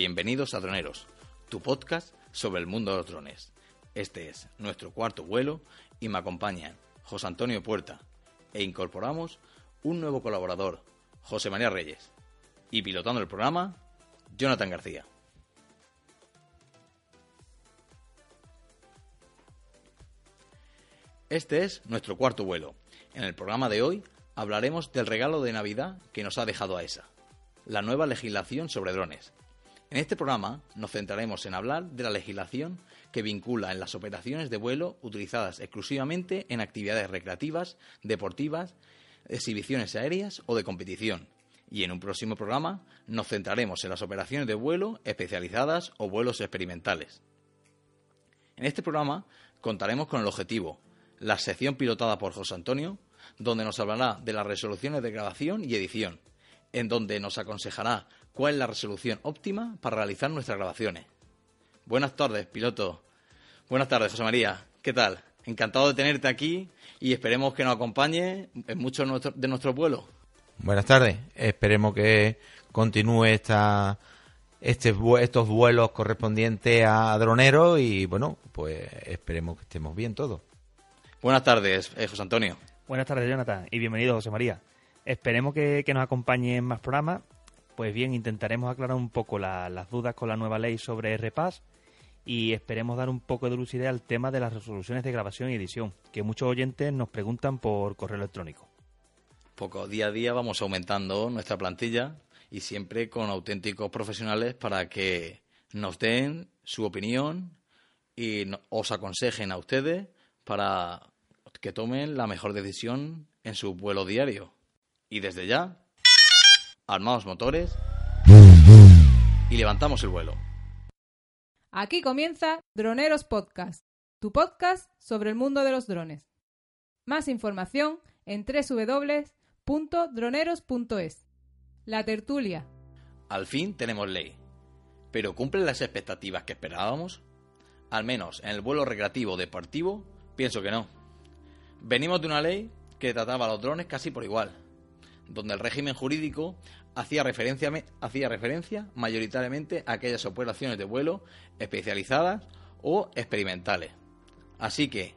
Bienvenidos a Droneros, tu podcast sobre el mundo de los drones. Este es nuestro cuarto vuelo y me acompañan José Antonio Puerta e incorporamos un nuevo colaborador, José María Reyes. Y pilotando el programa, Jonathan García. Este es nuestro cuarto vuelo. En el programa de hoy hablaremos del regalo de Navidad que nos ha dejado AESA, la nueva legislación sobre drones. En este programa nos centraremos en hablar de la legislación que vincula en las operaciones de vuelo utilizadas exclusivamente en actividades recreativas, deportivas, exhibiciones aéreas o de competición. Y en un próximo programa nos centraremos en las operaciones de vuelo especializadas o vuelos experimentales. En este programa contaremos con el objetivo, la sección pilotada por José Antonio, donde nos hablará de las resoluciones de grabación y edición, en donde nos aconsejará cuál es la resolución óptima para realizar nuestras grabaciones. Buenas tardes, piloto. Buenas tardes, José María. ¿Qué tal? Encantado de tenerte aquí y esperemos que nos acompañe en muchos de nuestros vuelos. Buenas tardes. Esperemos que continúe esta, este, estos vuelos correspondientes a droneros y bueno, pues esperemos que estemos bien todos. Buenas tardes, eh, José Antonio. Buenas tardes, Jonathan, y bienvenido, José María. Esperemos que, nos acompañe en más programas. Pues bien, intentaremos aclarar un poco las dudas con la nueva ley sobre RPAS y esperemos dar un poco de lucidez al tema de las resoluciones de grabación y edición, que muchos oyentes nos preguntan por correo electrónico. Poco día a día vamos aumentando nuestra plantilla y siempre con auténticos profesionales para que nos den su opinión y os aconsejen a ustedes para que tomen la mejor decisión en su vuelo diario. Y desde ya, armamos motores y levantamos el vuelo. Aquí comienza Droneros Podcast, tu podcast sobre el mundo de los drones. Más información en www.droneros.es. La tertulia. Al fin tenemos ley. ¿Pero cumplen las expectativas que esperábamos? Al menos en el vuelo recreativo deportivo, pienso que no. Venimos de una ley que trataba a los drones casi por igual donde el régimen jurídico hacía referencia, hacía referencia mayoritariamente a aquellas operaciones de vuelo especializadas o experimentales. Así que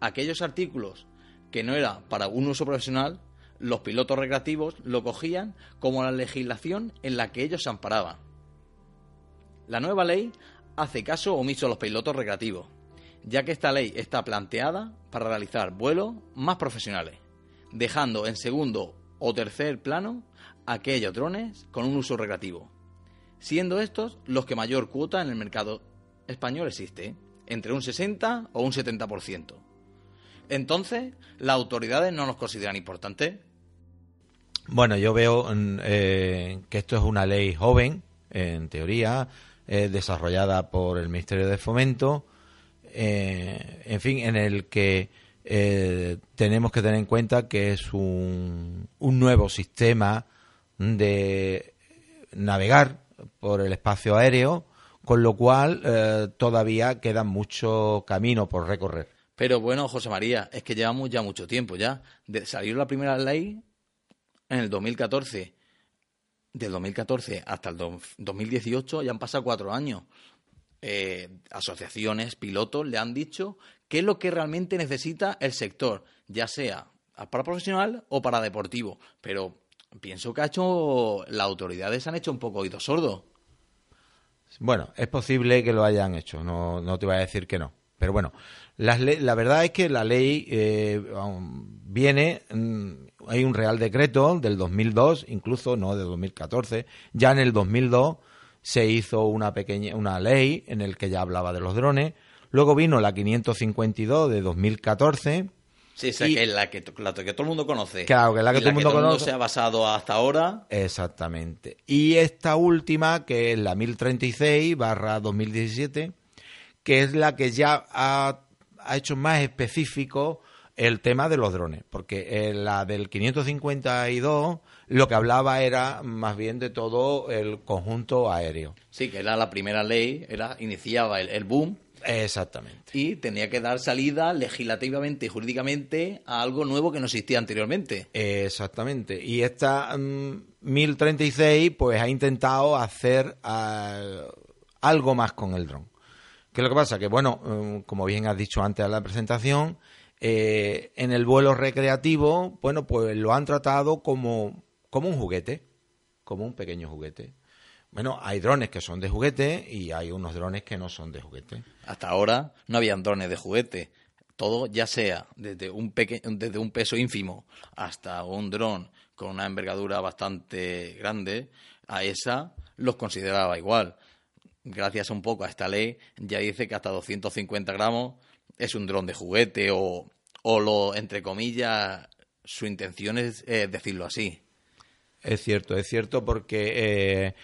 aquellos artículos que no eran para un uso profesional, los pilotos recreativos lo cogían como la legislación en la que ellos se amparaban. La nueva ley hace caso omiso a los pilotos recreativos, ya que esta ley está planteada para realizar vuelos más profesionales, dejando en segundo o tercer plano aquellos drones con un uso recreativo, siendo estos los que mayor cuota en el mercado español existe, entre un 60 o un 70%. Entonces, ¿las autoridades no nos consideran importantes? Bueno, yo veo eh, que esto es una ley joven, en teoría, eh, desarrollada por el Ministerio de Fomento, eh, en fin, en el que eh, tenemos que tener en cuenta que es un, nuevo sistema de navegar por el espacio aéreo, con lo cual eh, todavía queda mucho camino por recorrer. Pero bueno, José María, es que llevamos ya mucho tiempo ya. Salió la primera ley en el 2014. Del 2014 hasta el 2018 ya han pasado cuatro años. Eh, asociaciones, pilotos le han dicho qué es lo que realmente necesita el sector, ya sea para profesional o para deportivo. Pero pienso que ha hecho las autoridades han hecho un poco oído sordo. Bueno, es posible que lo hayan hecho, no, no te voy a decir que no. Pero bueno, la, la verdad es que la ley eh, viene, mm, hay un Real Decreto del 2002, incluso no del 2014, ya en el 2002 se hizo una pequeña una ley en el que ya hablaba de los drones. Luego vino la 552 de 2014. Sí, que es la que, la que todo el mundo conoce. Claro, que es la que todo el mundo conoce. se ha basado hasta ahora. Exactamente. Y esta última, que es la 1036 barra 2017, que es la que ya ha, ha hecho más específico el tema de los drones, porque la del 552 lo que hablaba era más bien de todo el conjunto aéreo. Sí, que era la primera ley, era iniciaba el, boom Exactamente. Y tenía que dar salida legislativamente y jurídicamente a algo nuevo que no existía anteriormente. Exactamente. Y esta mm, 1036 pues ha intentado hacer ah, algo más con el dron. ¿Qué es lo que pasa? Que bueno, mm, como bien has dicho antes en la presentación, eh, en el vuelo recreativo, bueno, pues lo han tratado como, como un juguete, como un pequeño juguete. Bueno, hay drones que son de juguete y hay unos drones que no son de juguete. Hasta ahora no habían drones de juguete. Todo, ya sea desde un, peque- desde un peso ínfimo hasta un dron con una envergadura bastante grande, a esa los consideraba igual. Gracias un poco a esta ley, ya dice que hasta 250 gramos es un dron de juguete o, o lo, entre comillas, su intención es eh, decirlo así. Es cierto, es cierto porque eh,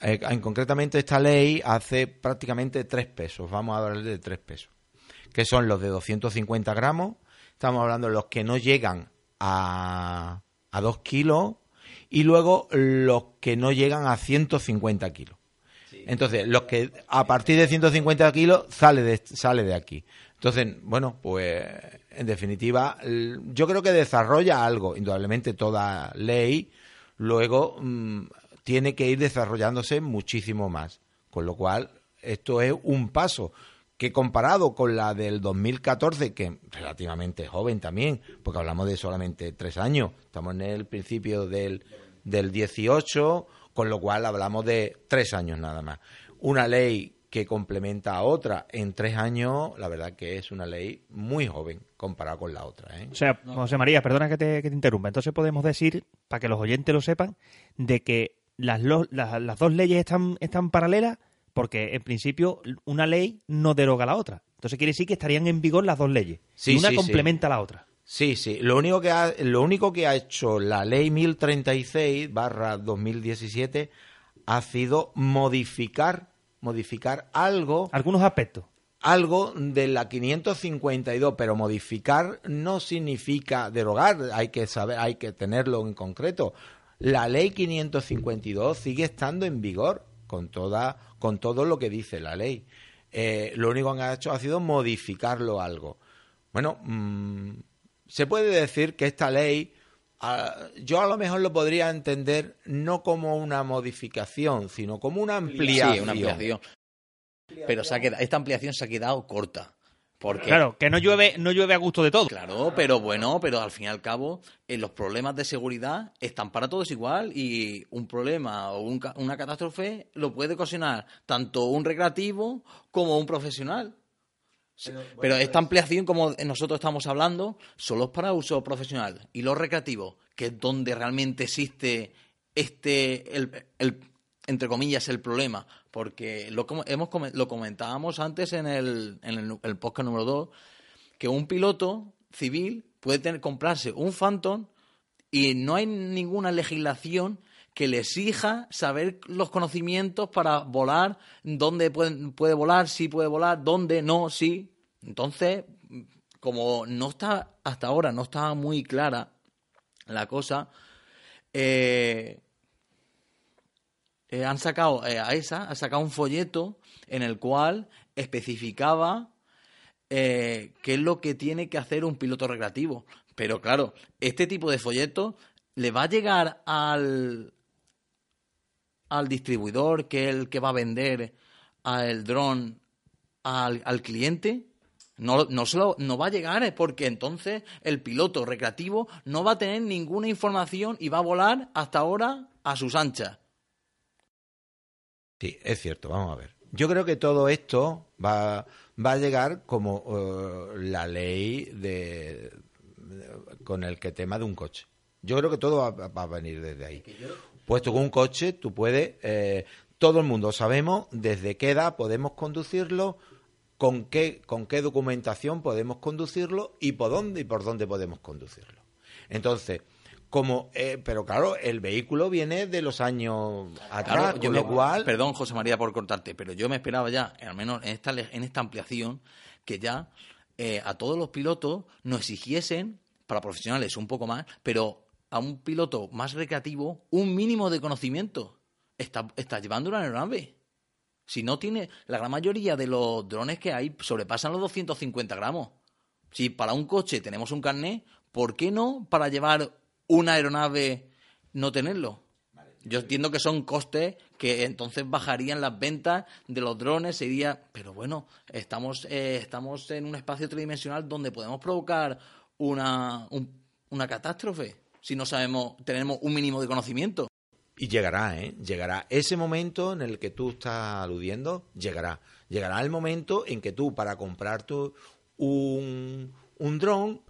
eh, en- concretamente esta ley hace prácticamente tres pesos. Vamos a hablar de tres pesos, que son los de 250 gramos. Estamos hablando de los que no llegan a, a 2 kilos y luego los que no llegan a 150 kilos. Entonces, los que a partir de 150 kilos sale de, sale de aquí. Entonces, bueno, pues en definitiva, yo creo que desarrolla algo. Indudablemente toda ley luego mm, tiene que ir desarrollándose muchísimo más. Con lo cual, esto es un paso que comparado con la del 2014, que relativamente joven también, porque hablamos de solamente tres años, estamos en el principio del, del 18, con lo cual hablamos de tres años nada más. Una ley que complementa a otra en tres años, la verdad que es una ley muy joven comparada con la otra. ¿eh? O sea, José María, perdona que te, que te interrumpa. Entonces podemos decir, para que los oyentes lo sepan, de que las, las, las dos leyes están, están paralelas porque en principio una ley no deroga la otra. Entonces quiere decir que estarían en vigor las dos leyes. Sí, y una sí, sí. complementa a la otra. Sí, sí. Lo único que ha, lo único que ha hecho la ley 1036 barra 2017 ha sido modificar, modificar algo, Algunos aspectos. algo de la 552, pero modificar no significa derogar, hay que saber, hay que tenerlo en concreto. La ley 552 sigue estando en vigor con toda, con todo lo que dice la ley. Eh, lo único que han hecho ha sido modificarlo algo. Bueno, mm, se puede decir que esta ley, ah, yo a lo mejor lo podría entender no como una modificación, sino como una ampliación. Sí, una ampliación. Pero se ha quedado- esta ampliación se ha quedado corta. Porque, Claro, que no llueve, no llueve a gusto de todo. Claro, pero bueno, pero al fin y al cabo, eh, los problemas de seguridad están para todos igual y un problema o un una catástrofe lo puede ocasionar tanto un recreativo como un profesional. Pero, esta ampliación, como nosotros estamos hablando, solo es para uso profesional. Y los recreativos, que es donde realmente existe este, el, el- entre comillas, el problema. Porque lo, hemos, lo comentábamos antes en el, en el, podcast número 2, que un piloto civil puede tener, comprarse un Phantom y no hay ninguna legislación que le exija saber los conocimientos para volar, dónde puede, puede volar, si puede volar, dónde, no, sí. Entonces, como no está, hasta ahora no estaba muy clara la cosa, eh, eh, han sacado eh, a esa, ha sacado un folleto en el cual especificaba eh, qué es lo que tiene que hacer un piloto recreativo. Pero claro, este tipo de folleto le va a llegar al, al distribuidor, que es el que va a vender al dron al, al cliente. No, no, se lo- no va a llegar porque entonces el piloto recreativo no va a tener ninguna información y va a volar hasta ahora a sus anchas. Sí, es cierto, vamos a ver. Yo creo que todo esto va, va a llegar como eh, la ley de, de- con el que tema de un coche. Yo creo que todo va, va a venir desde ahí. Puesto que un coche, tú puedes, eh, todo el mundo sabemos desde qué edad podemos conducirlo, con qué, con qué documentación podemos conducirlo y por dónde y por dónde podemos conducirlo. Entonces, como, eh, pero claro, el vehículo viene de los años atrás, Claro, yo con me- lo cual, Perdón, José María, por cortarte, pero yo me esperaba ya, al menos en esta, en esta ampliación, que ya eh, a todos los pilotos nos exigiesen, para profesionales un poco más, pero a un piloto más recreativo, un mínimo de conocimiento. Está, está llevando una aeronave. Si no tiene, la gran mayoría de los drones que hay sobrepasan los 250 gramos. Si para un coche tenemos un carnet, ¿por qué no para llevar una aeronave no tenerlo? Yo entiendo que son costes que entonces bajarían las ventas de los drones, sería, pero bueno, estamos, eh, estamos en un espacio tridimensional donde podemos provocar una, un- una catástrofe si no sabemos, tenemos un mínimo de conocimiento. Y llegará, ¿eh? Llegará ese momento en el que tú estás aludiendo, llegará. Llegará el momento en que tú, para comprarte un, un dron,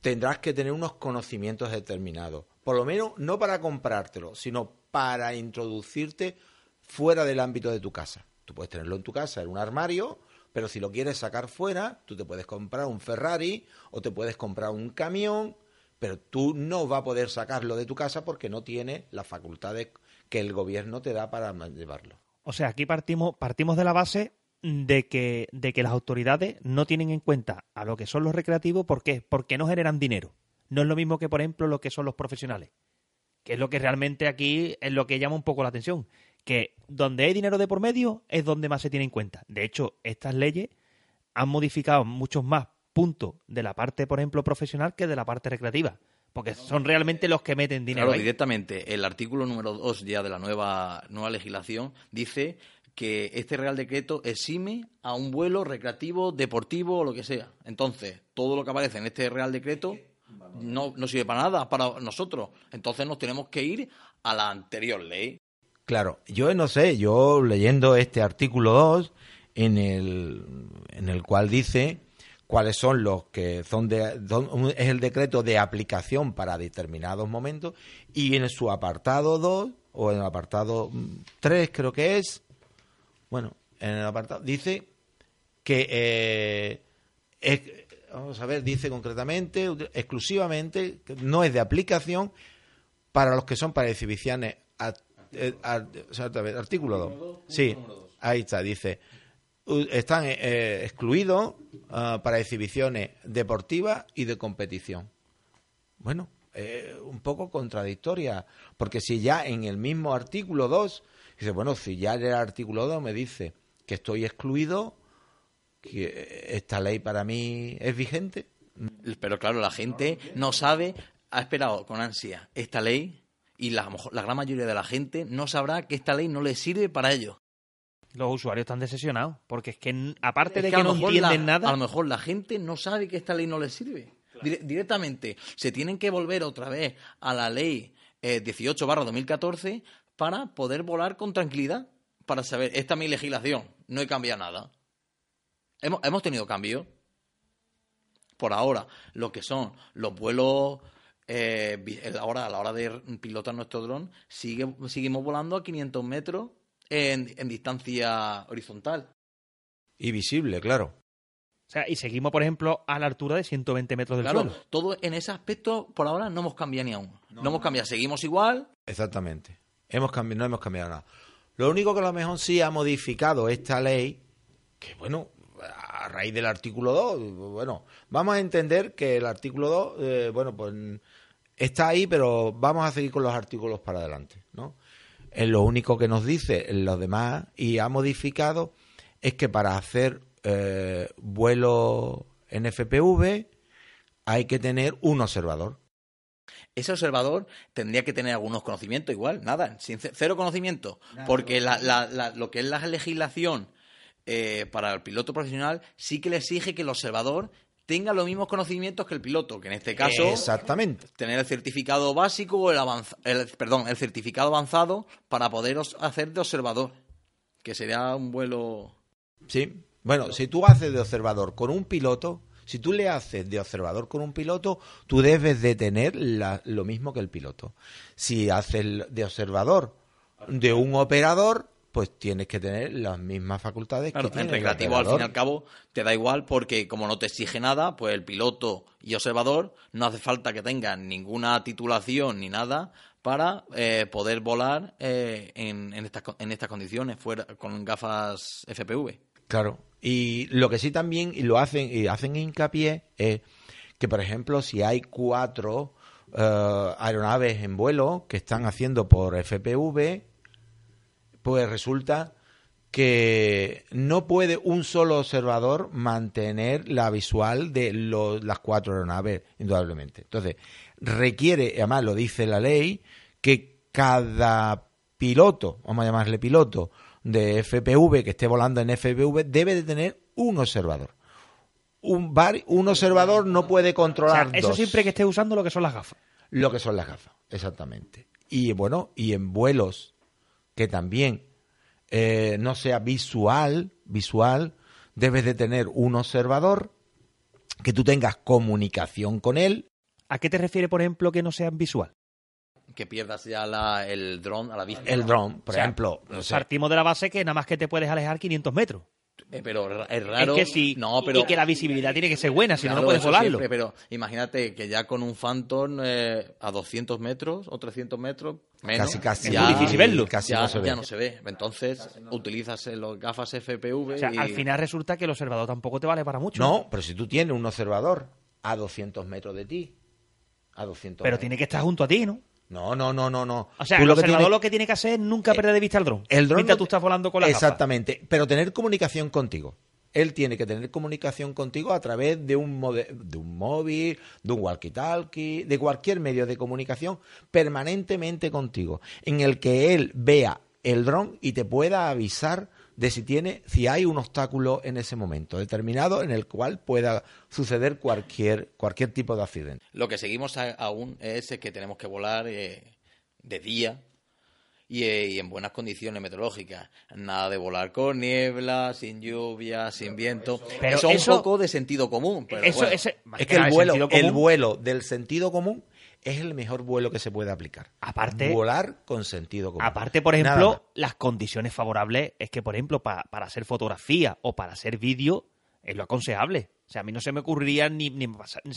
tendrás que tener unos conocimientos determinados. Por lo menos no para comprártelo, sino para introducirte fuera del ámbito de tu casa. Tú puedes tenerlo en tu casa, en un armario, pero si lo quieres sacar fuera, tú te puedes comprar un Ferrari o te puedes comprar un camión, pero tú no vas a poder sacarlo de tu casa porque no tienes las facultades que el gobierno te da para llevarlo. O sea, aquí partimos, partimos de la base de que, de que las autoridades no tienen en cuenta a lo que son los recreativos. ¿Por qué? Porque no generan dinero. No es lo mismo que, por ejemplo, lo que son los profesionales. Que es lo que realmente aquí es lo que llama un poco la atención. Que donde hay dinero de por medio es donde más se tiene en cuenta. De hecho, estas leyes han modificado muchos más puntos de la parte, por ejemplo, profesional que de la parte recreativa. Porque son realmente los que meten dinero. Claro, ahí. directamente, el artículo número 2 ya de la nueva, nueva legislación dice que este Real Decreto exime a un vuelo recreativo, deportivo o lo que sea. Entonces, todo lo que aparece en este Real Decreto no, no sirve para nada para nosotros. Entonces nos tenemos que ir a la anterior ley. Claro, yo no sé, yo leyendo este artículo 2, en el, en el cual dice cuáles son los que son de, don- es el decreto de aplicación para determinados momentos, y en su apartado 2, o en el apartado 3 creo que es, bueno, en el apartado, dice que eh, es- vamos a ver, dice concretamente, exclusivamente, que no es de aplicación para los que son para exhibiciones. a- eh, artículo 2. Sí, ahí está, dice. Están eh, excluidos ah, para exhibiciones deportivas y de competición. Bueno, eh, un poco contradictoria, porque si ya en el mismo artículo 2, dice, bueno, si ya el artículo 2 me dice que estoy excluido, que esta ley para mí es vigente, Pero claro, la gente no sabe, ha esperado con ansia esta ley y la, la gran mayoría de la gente no sabrá que esta ley no le sirve para ello. Los usuarios están decepcionados. Porque es que, aparte Es de que no entienden la- nada. A lo mejor la gente no sabe que esta ley no les sirve. Dire- directamente se tienen que volver otra vez a la ley eh, 18 barra 2014 para poder volar con tranquilidad. Para saber, esta es mi legislación, no he cambiado nada. Hemos, hemos tenido cambios. Por ahora, lo que son los vuelos. eh, ahora, a la hora de pilotar nuestro dron, sigue, seguimos volando a 500 metros en, en distancia horizontal. y visible, claro. O sea, y seguimos, por ejemplo, a la altura de 120 metros del Claro, suelo. todo en ese aspecto por ahora no hemos cambiado ni aún. No, hemos cambiado, seguimos igual. Exactamente. Hemos cambi- no hemos cambiado nada. Lo único que a lo mejor sí ha modificado esta ley, que bueno, a raíz del artículo 2, bueno, vamos a entender que el artículo 2, eh, bueno, pues está ahí, pero vamos a seguir con los artículos para adelante, ¿no? Es lo único que nos dice los demás y ha modificado es que para hacer eh, vuelo en FPV hay que tener un observador. Ese observador tendría que tener algunos conocimientos igual, nada, sin ce- cero conocimiento. Porque la- la- la- lo que es la legislación eh, para el piloto profesional sí que le exige que el observador tenga los mismos conocimientos que el piloto, que en este caso Exactamente. tener el certificado básico o el, el- perdón, el certificado avanzado para poder hacer de observador, que sería un vuelo Sí. Bueno, si tú haces de observador con un piloto, si tú le haces de observador con un piloto, tú debes de tener la- lo mismo que el piloto. Si haces de observador de un operador, pues tienes que tener las mismas facultades Claro, que tiene en el recreativo al fin y al cabo te da igual porque como no te exige nada, pues el piloto y observador no hace falta que tengan ninguna titulación ni nada para eh, poder volar eh, en, en estas, en estas condiciones fuera con gafas FPV. Claro. Y lo que sí también y lo hacen y hacen hincapié es que, por ejemplo, si hay cuatro eh, aeronaves en vuelo que están haciendo por FPV, pues resulta que no puede un solo observador mantener la visual de lo- las cuatro aeronaves, indudablemente. Entonces, requiere, además lo dice la ley, que cada piloto, vamos a llamarle piloto, de FPV, que esté volando en FPV, debe de tener un observador. Un, vari- un observador no puede O sea, controlar eso dos siempre que esté usando lo que son las gafas. lo que son las gafas, exactamente. Y bueno, y en vuelos que también eh, no sea visual, visual, debes de tener un observador que tú tengas comunicación con él. ¿A qué te refiere, por ejemplo, que no sean visual? Que pierdas ya la- el dron a la vista. El dron, por O sea, ejemplo, no sé, Partimos de la base que nada más que te puedes alejar 500 metros. Eh, pero es raro. es que sí, No, pero. y que la visibilidad tiene que ser buena, si no, Claro, no puedes volarlo. siempre, pero imagínate que ya con un Phantom eh, a 200 metros o 300 metros, menos, casi casi Es muy difícil verlo. Casi ya, no se ve. ya no se ve. Entonces, utilizas los gafas FPV. O sea, y- al final resulta que el observador tampoco te vale para mucho. No, pero si tú tienes un observador a 200 metros de ti, a 200 Pero metros. tiene que estar junto a ti, ¿no? No, no, no, no, no. O sea, Tú el lo que lo tiene que hacer es nunca perder de vista el dron. El dron mientras no tú estás volando con la gafa. Exactamente, pero tener comunicación contigo. Él tiene que tener comunicación contigo a través de un, mode- de un móvil, de un walkie-talkie, de cualquier medio de comunicación permanentemente contigo, en el que él vea el dron y te pueda avisar de si tiene, si hay un obstáculo en ese momento determinado en el cual pueda suceder cualquier, cualquier tipo de accidente. Lo que seguimos a- aún es que tenemos que volar eh, de día y, eh, y en buenas condiciones meteorológicas. Nada de volar con niebla, sin lluvia, sin viento. Pero eso es un poco de sentido común. Pero Eso, bueno. Es que el vuelo, el común, vuelo del sentido común es el mejor vuelo que se puede aplicar. Aparte- volar con sentido común. Aparte, por ejemplo, las condiciones favorables es que, por ejemplo, pa- para hacer fotografía o para hacer vídeo, es lo aconsejable. O sea, a mí no se me ocurriría ni, ni,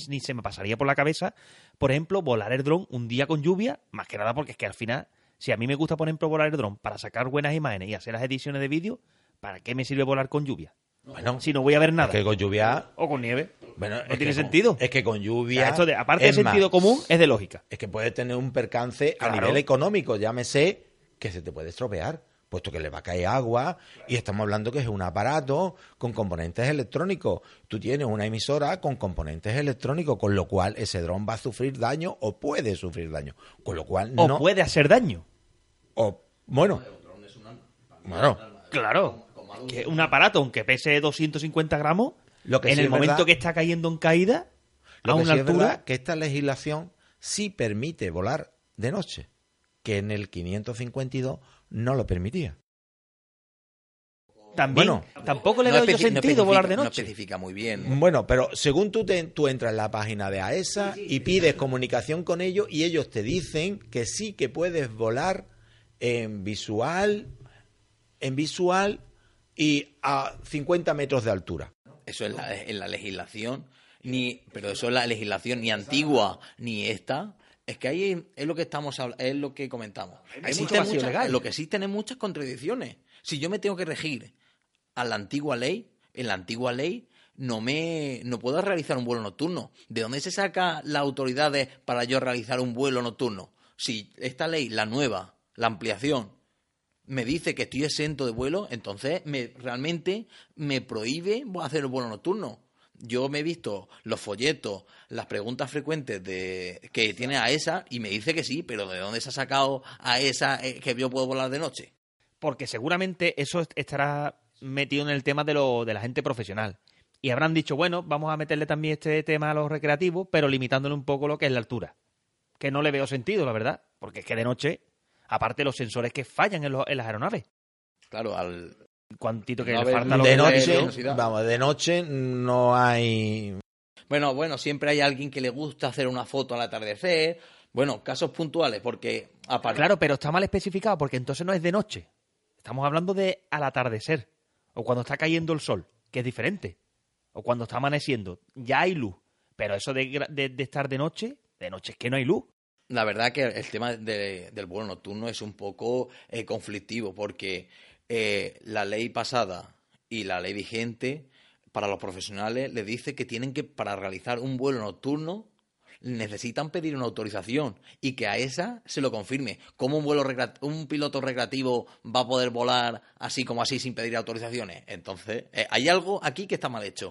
ni se me pasaría por la cabeza, por ejemplo, volar el dron un día con lluvia, más que nada porque es que al final, si a mí me gusta, por ejemplo, volar el dron para sacar buenas imágenes y hacer las ediciones de vídeo, ¿para qué me sirve volar con lluvia? Bueno, Si no voy a ver nada. es que con lluvia. O con nieve. Bueno, no tiene con- sentido. es que con O lluvia. sea, esto de- aparte de es sentido más, común, es de lógica. Es que puede tener un percance a nivel económico, llámese que se te puede estropear, puesto que le va a caer agua y estamos hablando que es un aparato con componentes electrónicos. Tú tienes una emisora con componentes electrónicos, con lo cual ese dron va a sufrir daño o puede sufrir daño. Con lo cual O no. puede hacer daño. o- bueno. Bueno. Claro. Que un aparato, aunque pese 250 gramos, Lo que en sí el momento verdad- que está cayendo en caída, Lo a que una sí es verdad altura. que esta legislación sí permite volar de noche, que en el 552 no lo permitía. También, Bueno. tampoco le No veo yo no sentido volar de No noche. especifica muy bien. Bueno, pero según tú, te- tú entras en la página de AESA y pides comunicación con ellos y ellos te dicen que sí que puedes volar en visual, en visual y a 50 metros de altura. Eso es la, en la legislación, ni, pero eso es la legislación ni antigua ni esta. Es que ahí es lo que estamos es lo que comentamos. vacío muchas- legal. Lo que existen es muchas contradicciones. Si yo me tengo que regir a la antigua ley, en la antigua ley no me no puedo realizar un vuelo nocturno. ¿De dónde se saca las autoridades para yo realizar un vuelo nocturno? Si esta ley, la nueva, la ampliación, me dice que estoy exento de vuelo, entonces me, realmente me prohíbe hacer el vuelo nocturno. Yo me he visto los folletos, las preguntas frecuentes de que tiene a esa y me dice que sí, pero ¿de dónde se ha sacado a esa eh, que yo puedo volar de noche? Porque seguramente eso est- estará metido en el tema de, lo, de la gente profesional. Y habrán dicho, bueno, vamos a meterle también este tema a los recreativos, pero limitándole un poco lo que es la altura. Que no le veo sentido, la verdad. Porque es que de noche, aparte los sensores que fallan en, los- en las aeronaves, Claro, al cuantito que No falta De noche, vamos, de noche no hay Bueno, bueno, siempre hay alguien que le gusta hacer una foto al atardecer. Bueno, casos puntuales, porque aparte Claro, pero está mal especificado porque entonces no es de noche. Estamos hablando de al atardecer o cuando está cayendo el sol, que es diferente. O cuando está amaneciendo, ya hay luz. Pero eso de, gra- de- de estar de noche, de noche es que no hay luz. La verdad que el tema de- del vuelo nocturno es un poco eh, conflictivo porque eh, la ley pasada y la ley vigente para los profesionales le dice que tienen que, para realizar un vuelo nocturno, necesitan pedir una autorización y que a esa se lo confirme. ¿Cómo un, vuelo un piloto recreativo va a poder volar así como así sin pedir autorizaciones? Entonces, eh, hay algo aquí que está mal hecho.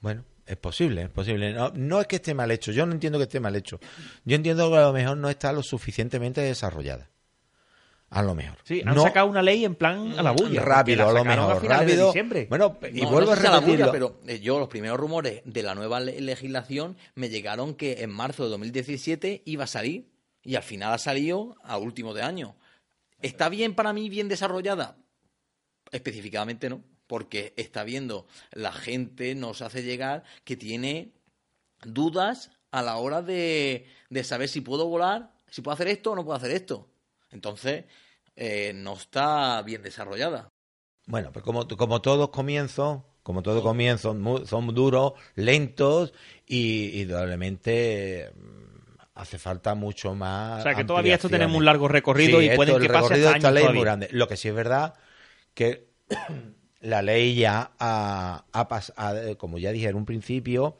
Bueno, es posible, es posible. No, no es que esté mal hecho, yo no entiendo que esté mal hecho. Yo entiendo que a lo mejor no está lo suficientemente desarrollada. A lo mejor. Sí, han No- sacado una ley en plan a la bulla. rápido, a lo mejor, de rápido. diciembre. Bueno, y No, vuelvo no sé si a la bulla, repetirlo. pero eh, yo los primeros rumores de la nueva le- legislación me llegaron que en marzo de 2017 iba a salir y al final ha salido a último de año. ¿Está bien para mí, bien desarrollada? Específicamente no, porque está viendo la gente nos hace llegar que tiene dudas a la hora de, de saber si puedo volar, si puedo hacer esto o no puedo hacer esto. Entonces, eh, no está bien desarrollada. Bueno, pues como, como todos comienzos, como todos comienzos, mu- son duros, lentos y, y probablemente mm, hace falta mucho más. O sea, que todavía esto tenemos un largo recorrido y esto, pueden el que pase recorrido hasta de esta años ley es todavía. muy grande. Lo que sí es verdad que la ley ya ha, ha pas- ha- como ya dije en un principio,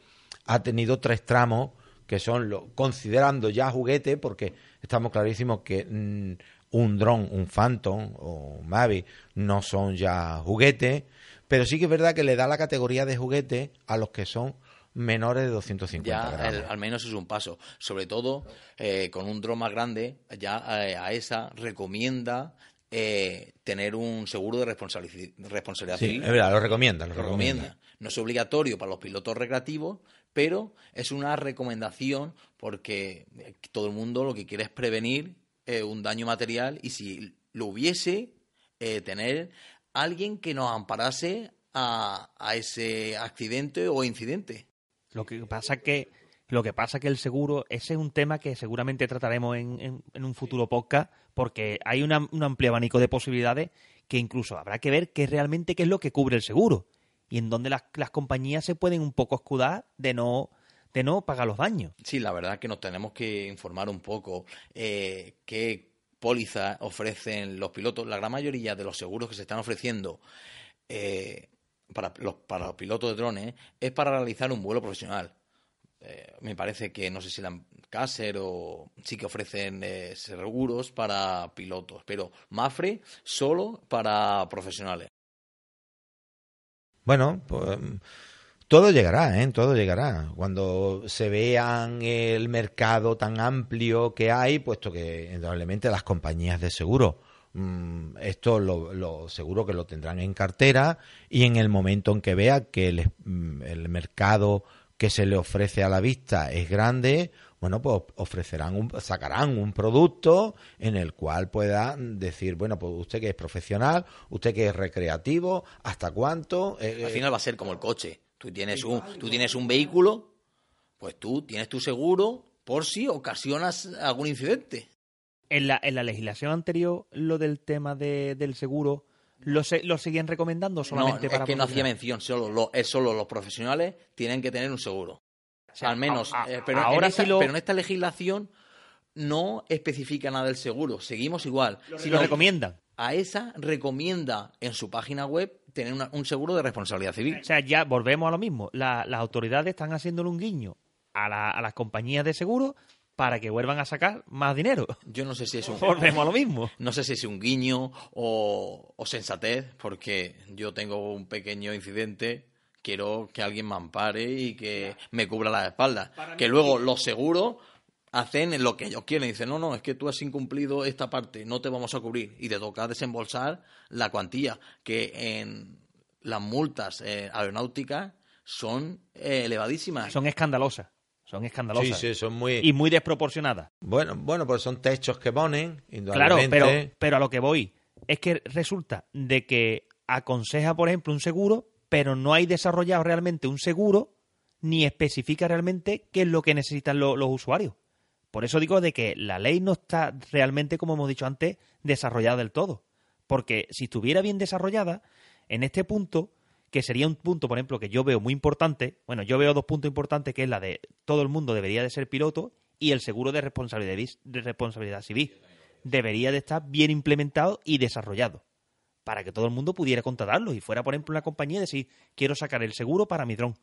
ha tenido tres tramos que son lo, considerando ya juguete, porque estamos clarísimos que mm, un dron, un Phantom o un Mavic no son ya juguetes, pero sí que es verdad que le da la categoría de juguete a los que son menores de 250 Ya el- al menos es un paso. Sobre todo eh, con un dron más grande, ya eh, a esa recomienda eh, tener un seguro de responsabili- responsabilidad Sí, civil. es verdad, lo recomienda, lo Lo recomienda. recomienda. No es obligatorio para los pilotos recreativos, pero es una recomendación porque eh, todo el mundo lo que quiere es prevenir eh, un daño material y si lo hubiese, eh, tener alguien que nos amparase a, a ese accidente o incidente. Lo que pasa que lo que pasa que el seguro, ese es un tema que seguramente trataremos en, en- en un futuro podcast, porque hay una- un amplio abanico de posibilidades que incluso habrá que ver qué realmente qué es lo que cubre el seguro y en dónde las, las compañías se pueden un poco escudar de no de no pagar los daños. Sí, la verdad es que nos tenemos que informar un poco eh, qué pólizas ofrecen los pilotos. La gran mayoría de los seguros que se están ofreciendo eh, para, los, para los pilotos de drones es para realizar un vuelo profesional. Eh, me parece que no sé si la Caser o sí que ofrecen eh, seguros para pilotos, pero Mafre solo para profesionales. Bueno, pues todo llegará, ¿eh? Todo llegará. Cuando se vean el mercado tan amplio que hay, puesto que indudablemente las compañías de seguro mm, esto lo, lo seguro que lo tendrán en cartera y en el momento en que vea que el, mm, el mercado que se le ofrece a la vista es grande, bueno, pues ofrecerán un, sacarán un producto en el cual puedan decir, bueno, pues usted que es profesional, usted que es recreativo, hasta cuánto. Eh, Al final va a ser como el coche. Tú tienes un, tú tienes un vehículo, pues tú tienes tu seguro por si ocasionas algún incidente. En la, en la legislación anterior, lo del tema de- del seguro, ¿lo, se- lo seguían recomendando No, solamente es para que no hacía mención, solo, lo- es solo los profesionales tienen que tener un seguro. sea, Al menos. a- a- eh, pero, ahora en esta, sí lo- pero en esta legislación no especifica nada del seguro. Seguimos igual. Si Sino lo recomiendan. A esa recomienda en su página web tener una- un seguro de responsabilidad civil. O sea, ya volvemos a lo mismo. La- las autoridades están haciéndole un guiño a, la- a las compañías de seguro para que vuelvan a sacar más dinero. Yo no sé si es un. Volvemos a lo mismo. No sé si es un guiño o, o sensatez, porque yo tengo un pequeño incidente, quiero que alguien me ampare y que me cubra la espalda. Que luego los seguros hacen lo que ellos quieren. Dicen, no, no, es que tú has incumplido esta parte, no te vamos a cubrir. Y te toca desembolsar la cuantía, que en las multas eh, aeronáuticas son eh, elevadísimas. Son escandalosas. Son sí, escandalosas. sí, son muy... Y muy desproporcionadas. Bueno, bueno, pues son techos que ponen, Claro, indudablemente. pero, pero a lo que voy es que resulta de que aconseja, por ejemplo, un seguro, pero no hay desarrollado realmente un seguro ni especifica realmente qué es lo que necesitan lo- los usuarios. Por eso digo de que la ley no está realmente, como hemos dicho antes, desarrollada del todo. Porque si estuviera bien desarrollada, en este punto, que sería un punto, por ejemplo, que yo veo muy importante, bueno, yo veo dos puntos importantes, que es la de todo el mundo debería de ser piloto y el seguro de responsabilidad, civil. Debería de estar bien implementado y desarrollado para que todo el mundo pudiera contratarlo y fuera, por ejemplo, una compañía y decir, quiero sacar el seguro para mi dron.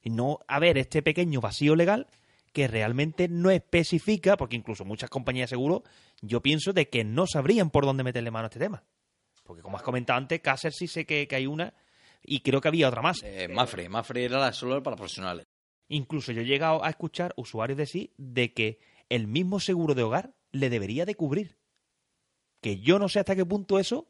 Y no haber este pequeño vacío legal que realmente no especifica, porque incluso muchas compañías de seguro, yo pienso de que no sabrían por dónde meterle mano a este tema. Porque como has comentado antes, Caser sí sé que hay una y creo que había otra más. Eh, Mafre, Mafre era la solo para profesionales. Incluso yo he llegado a escuchar usuarios de sí de que el mismo seguro de hogar le debería de cubrir. Que yo no sé hasta qué punto eso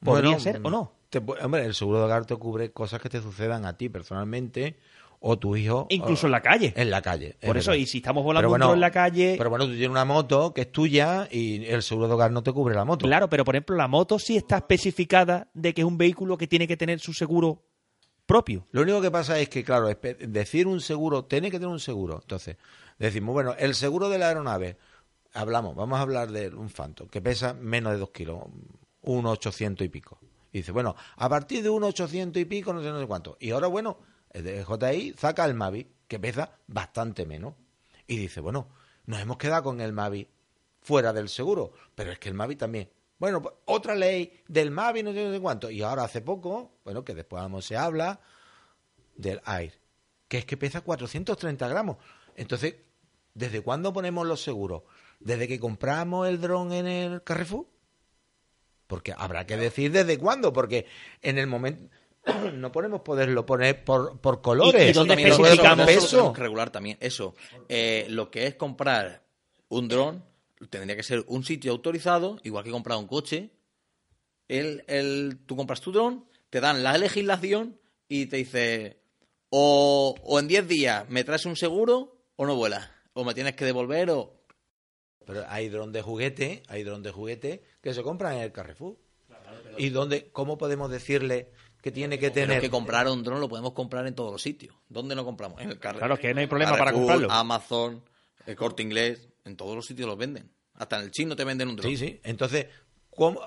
podría Bueno, ser o no. te hombre, el seguro de hogar te cubre cosas que te sucedan a ti personalmente o tu hijo. Incluso o- en la calle. En la calle. es Por eso, verdad. y si estamos volando bueno, en la calle... Pero bueno, tú tienes una moto que es tuya y el seguro de hogar no te cubre la moto. Claro, pero por ejemplo, la moto sí está especificada de que es un vehículo que tiene que tener su seguro propio. Lo único que pasa es que, claro, decir un seguro, tiene que tener un seguro. Entonces, decimos, bueno, el seguro de la aeronave, hablamos, vamos a hablar de un Phantom, que pesa menos de dos kilos, un ochocientos y pico. Y dice, bueno, a partir de un ochocientos y pico, no sé, no sé cuánto. Y ahora, bueno, de JI saca el Mavi, que pesa bastante menos. Y dice, bueno, nos hemos quedado con el Mavi fuera del seguro, pero es que el Mavi también. Bueno, pues, otra ley del Mavi, no sé, no sé cuánto. Y ahora hace poco, bueno, que después vamos, se habla del Air, que es que pesa 430 gramos. Entonces, ¿desde cuándo ponemos los seguros? ¿Desde que compramos el dron en el Carrefour? Porque habrá que decir desde cuándo, porque en el momento no podemos poderlo poner por, por colores. ¿Y- y dónde especificamos? regular también eso. Eh, lo que es comprar un dron tendría que ser un sitio autorizado, igual que comprar un coche. El, el, tú compras tu dron, te dan la legislación y te dice o, o en 10 días me traes un seguro o no vuelas. O me tienes que devolver o... Pero hay dron de juguete, hay dron de juguete que se compran en el Carrefour. ¿Y dónde, cómo podemos decirle que tiene que Pero tener? es que comprar un dron lo podemos comprar en todos los sitios. ¿Dónde lo compramos? En el Carrefour. Claro, que no hay problema para comprarlo. Amazon, el Corte Inglés, en todos los sitios los venden. Hasta en el chino te venden un dron. Sí, sí. Entonces, ¿cómo-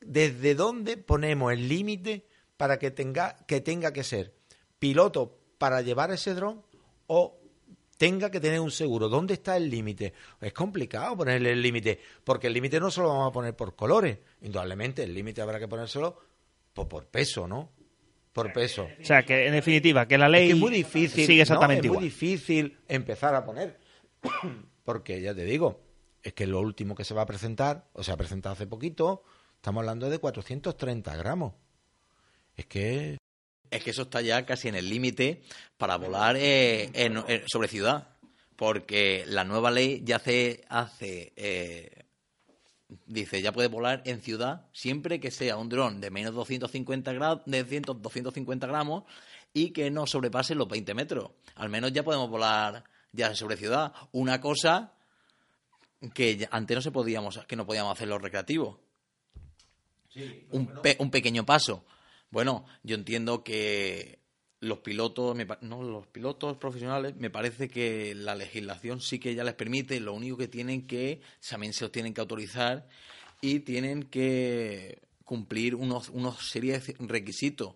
¿desde dónde ponemos el límite para que tenga, que tenga que ser piloto para llevar ese dron o tenga que tener un seguro? ¿Dónde está el límite? Es complicado ponerle el límite, porque el límite no se lo vamos a poner por colores. Indudablemente, el límite habrá que ponérselo pues, por peso, ¿no? Por peso. O sea, que en definitiva, que la ley Es que es muy difícil. sigue ¿no? exactamente Es muy igual. difícil empezar a poner. Porque ya te digo, es que lo último que se va a presentar, o se ha presentado hace poquito, estamos hablando de 430 gramos. Es que. Es que eso está ya casi en el límite para volar eh, en- en- sobre ciudad. Porque la nueva ley ya hace, hace eh, dice, ya puede volar en ciudad siempre que sea un dron de menos 250 gramos, de 100, 250 gramos y que no sobrepase los 20 metros. Al menos ya podemos volar ya sobre ciudad. Una cosa que antes no se podíamos, que no podíamos hacer los recreativos. un, pe- un pequeño paso. Bueno, yo entiendo que los pilotos, no, los pilotos profesionales, me parece que la legislación sí que ya les permite, lo único que tienen que, también se los tienen que autorizar y tienen que cumplir unos, unos series de requisitos.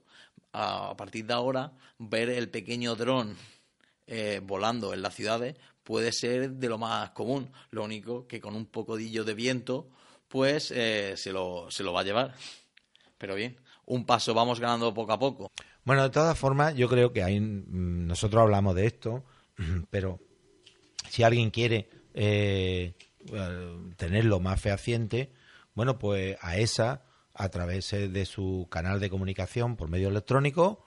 A, a partir de ahora, ver el pequeño dron eh, volando en las ciudades puede ser de lo más común. Lo único que con un pocodillo de viento, pues eh, se, lo, se lo va a llevar. Pero bien, un paso vamos ganando poco a poco. Bueno, de todas formas, yo creo que hay, mm, nosotros hablamos de esto, pero si alguien quiere eh, eh, tenerlo más fehaciente, bueno, pues a esa, a través de su canal de comunicación por medio electrónico,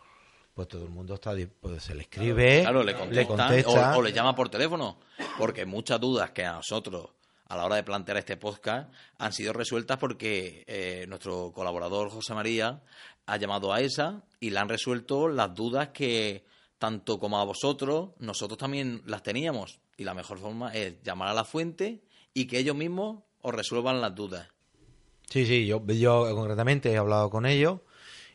pues todo el mundo está, pues se le escribe, Claro, le contesta. o, o le llama por teléfono, porque muchas dudas que a nosotros a la hora de plantear este podcast han sido resueltas porque eh, nuestro colaborador José María ha llamado a esa y le han resuelto las dudas que tanto como a vosotros, nosotros también las teníamos. Y la mejor forma es llamar a la fuente y que ellos mismos os resuelvan las dudas. Sí, sí, yo, yo concretamente he hablado con ellos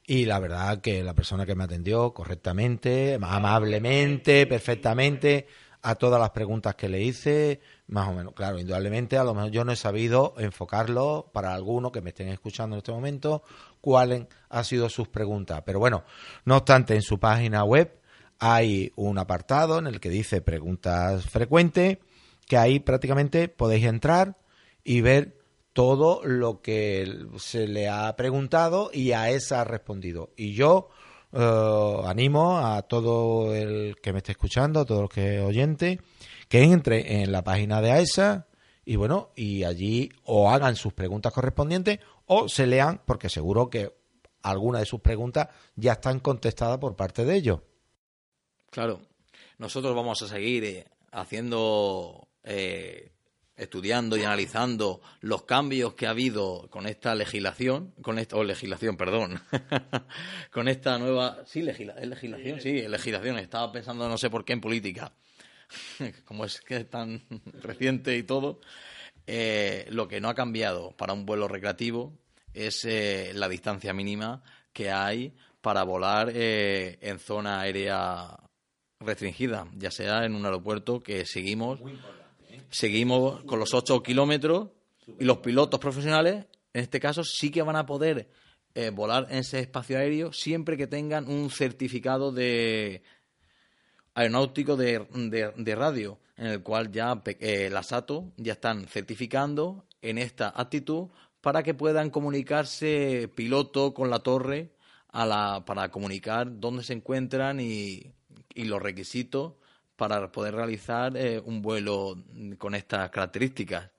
y la verdad que la persona que me atendió correctamente, amablemente, perfectamente, a todas las preguntas que le hice, más o menos, claro, indudablemente, a lo mejor yo no he sabido enfocarlo para algunos que me estén escuchando en este momento, cuáles han sido sus preguntas. Pero bueno, no obstante, en su página web hay un apartado en el que dice preguntas frecuentes, que ahí prácticamente podéis entrar y ver todo lo que se le ha preguntado y a esa ha respondido. Y yo animo a todo el que me esté escuchando, a todos los que oyente, que entre en la página de AESA y bueno, y allí o hagan sus preguntas correspondientes o se lean, porque seguro que algunas de sus preguntas ya están contestadas por parte de ellos. Claro, nosotros vamos a seguir eh, haciendo, eh, estudiando y analizando los cambios que ha habido con esta legislación, con esta, o legislación, perdón, con esta nueva, sí, legislación, sí, legislación, estaba pensando no sé por qué en política, como es que es tan reciente y todo, eh, lo que no ha cambiado para un vuelo recreativo es la distancia mínima que hay para volar en zona aérea restringida, ya sea en un aeropuerto que seguimos, ¿eh? Seguimos con los 8 kilómetros y los pilotos profesionales, en este caso, sí que van a poder eh, volar en ese espacio aéreo siempre que tengan un certificado de aeronáutico de, radio, en el cual ya eh, la SATO ya están certificando en esta actitud para que puedan comunicarse piloto con la torre a la, para comunicar dónde se encuentran y los requisitos para poder realizar eh, un vuelo con estas características.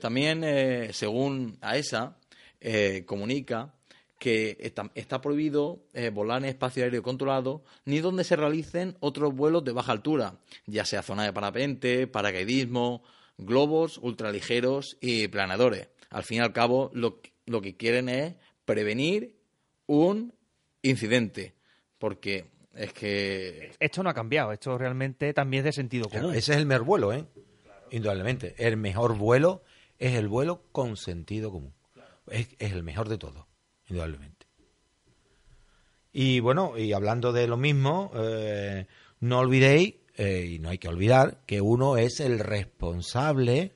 También, eh, según AESA, eh, comunica que está, prohibido volar en espacio aéreo controlado ni donde se realicen otros vuelos de baja altura, ya sea zona de parapente, paracaidismo, globos ultraligeros y planadores. Al fin y al cabo, lo, lo que quieren es prevenir un incidente, porque es que... Esto no ha cambiado, esto realmente también es de sentido común. ese es el mejor vuelo, ¿eh? Indudablemente. El mejor vuelo es el vuelo con sentido común. Es, el mejor de todos, indudablemente. Y bueno, y hablando de lo mismo, eh, no olvidéis, eh, y no hay que olvidar, que uno es el responsable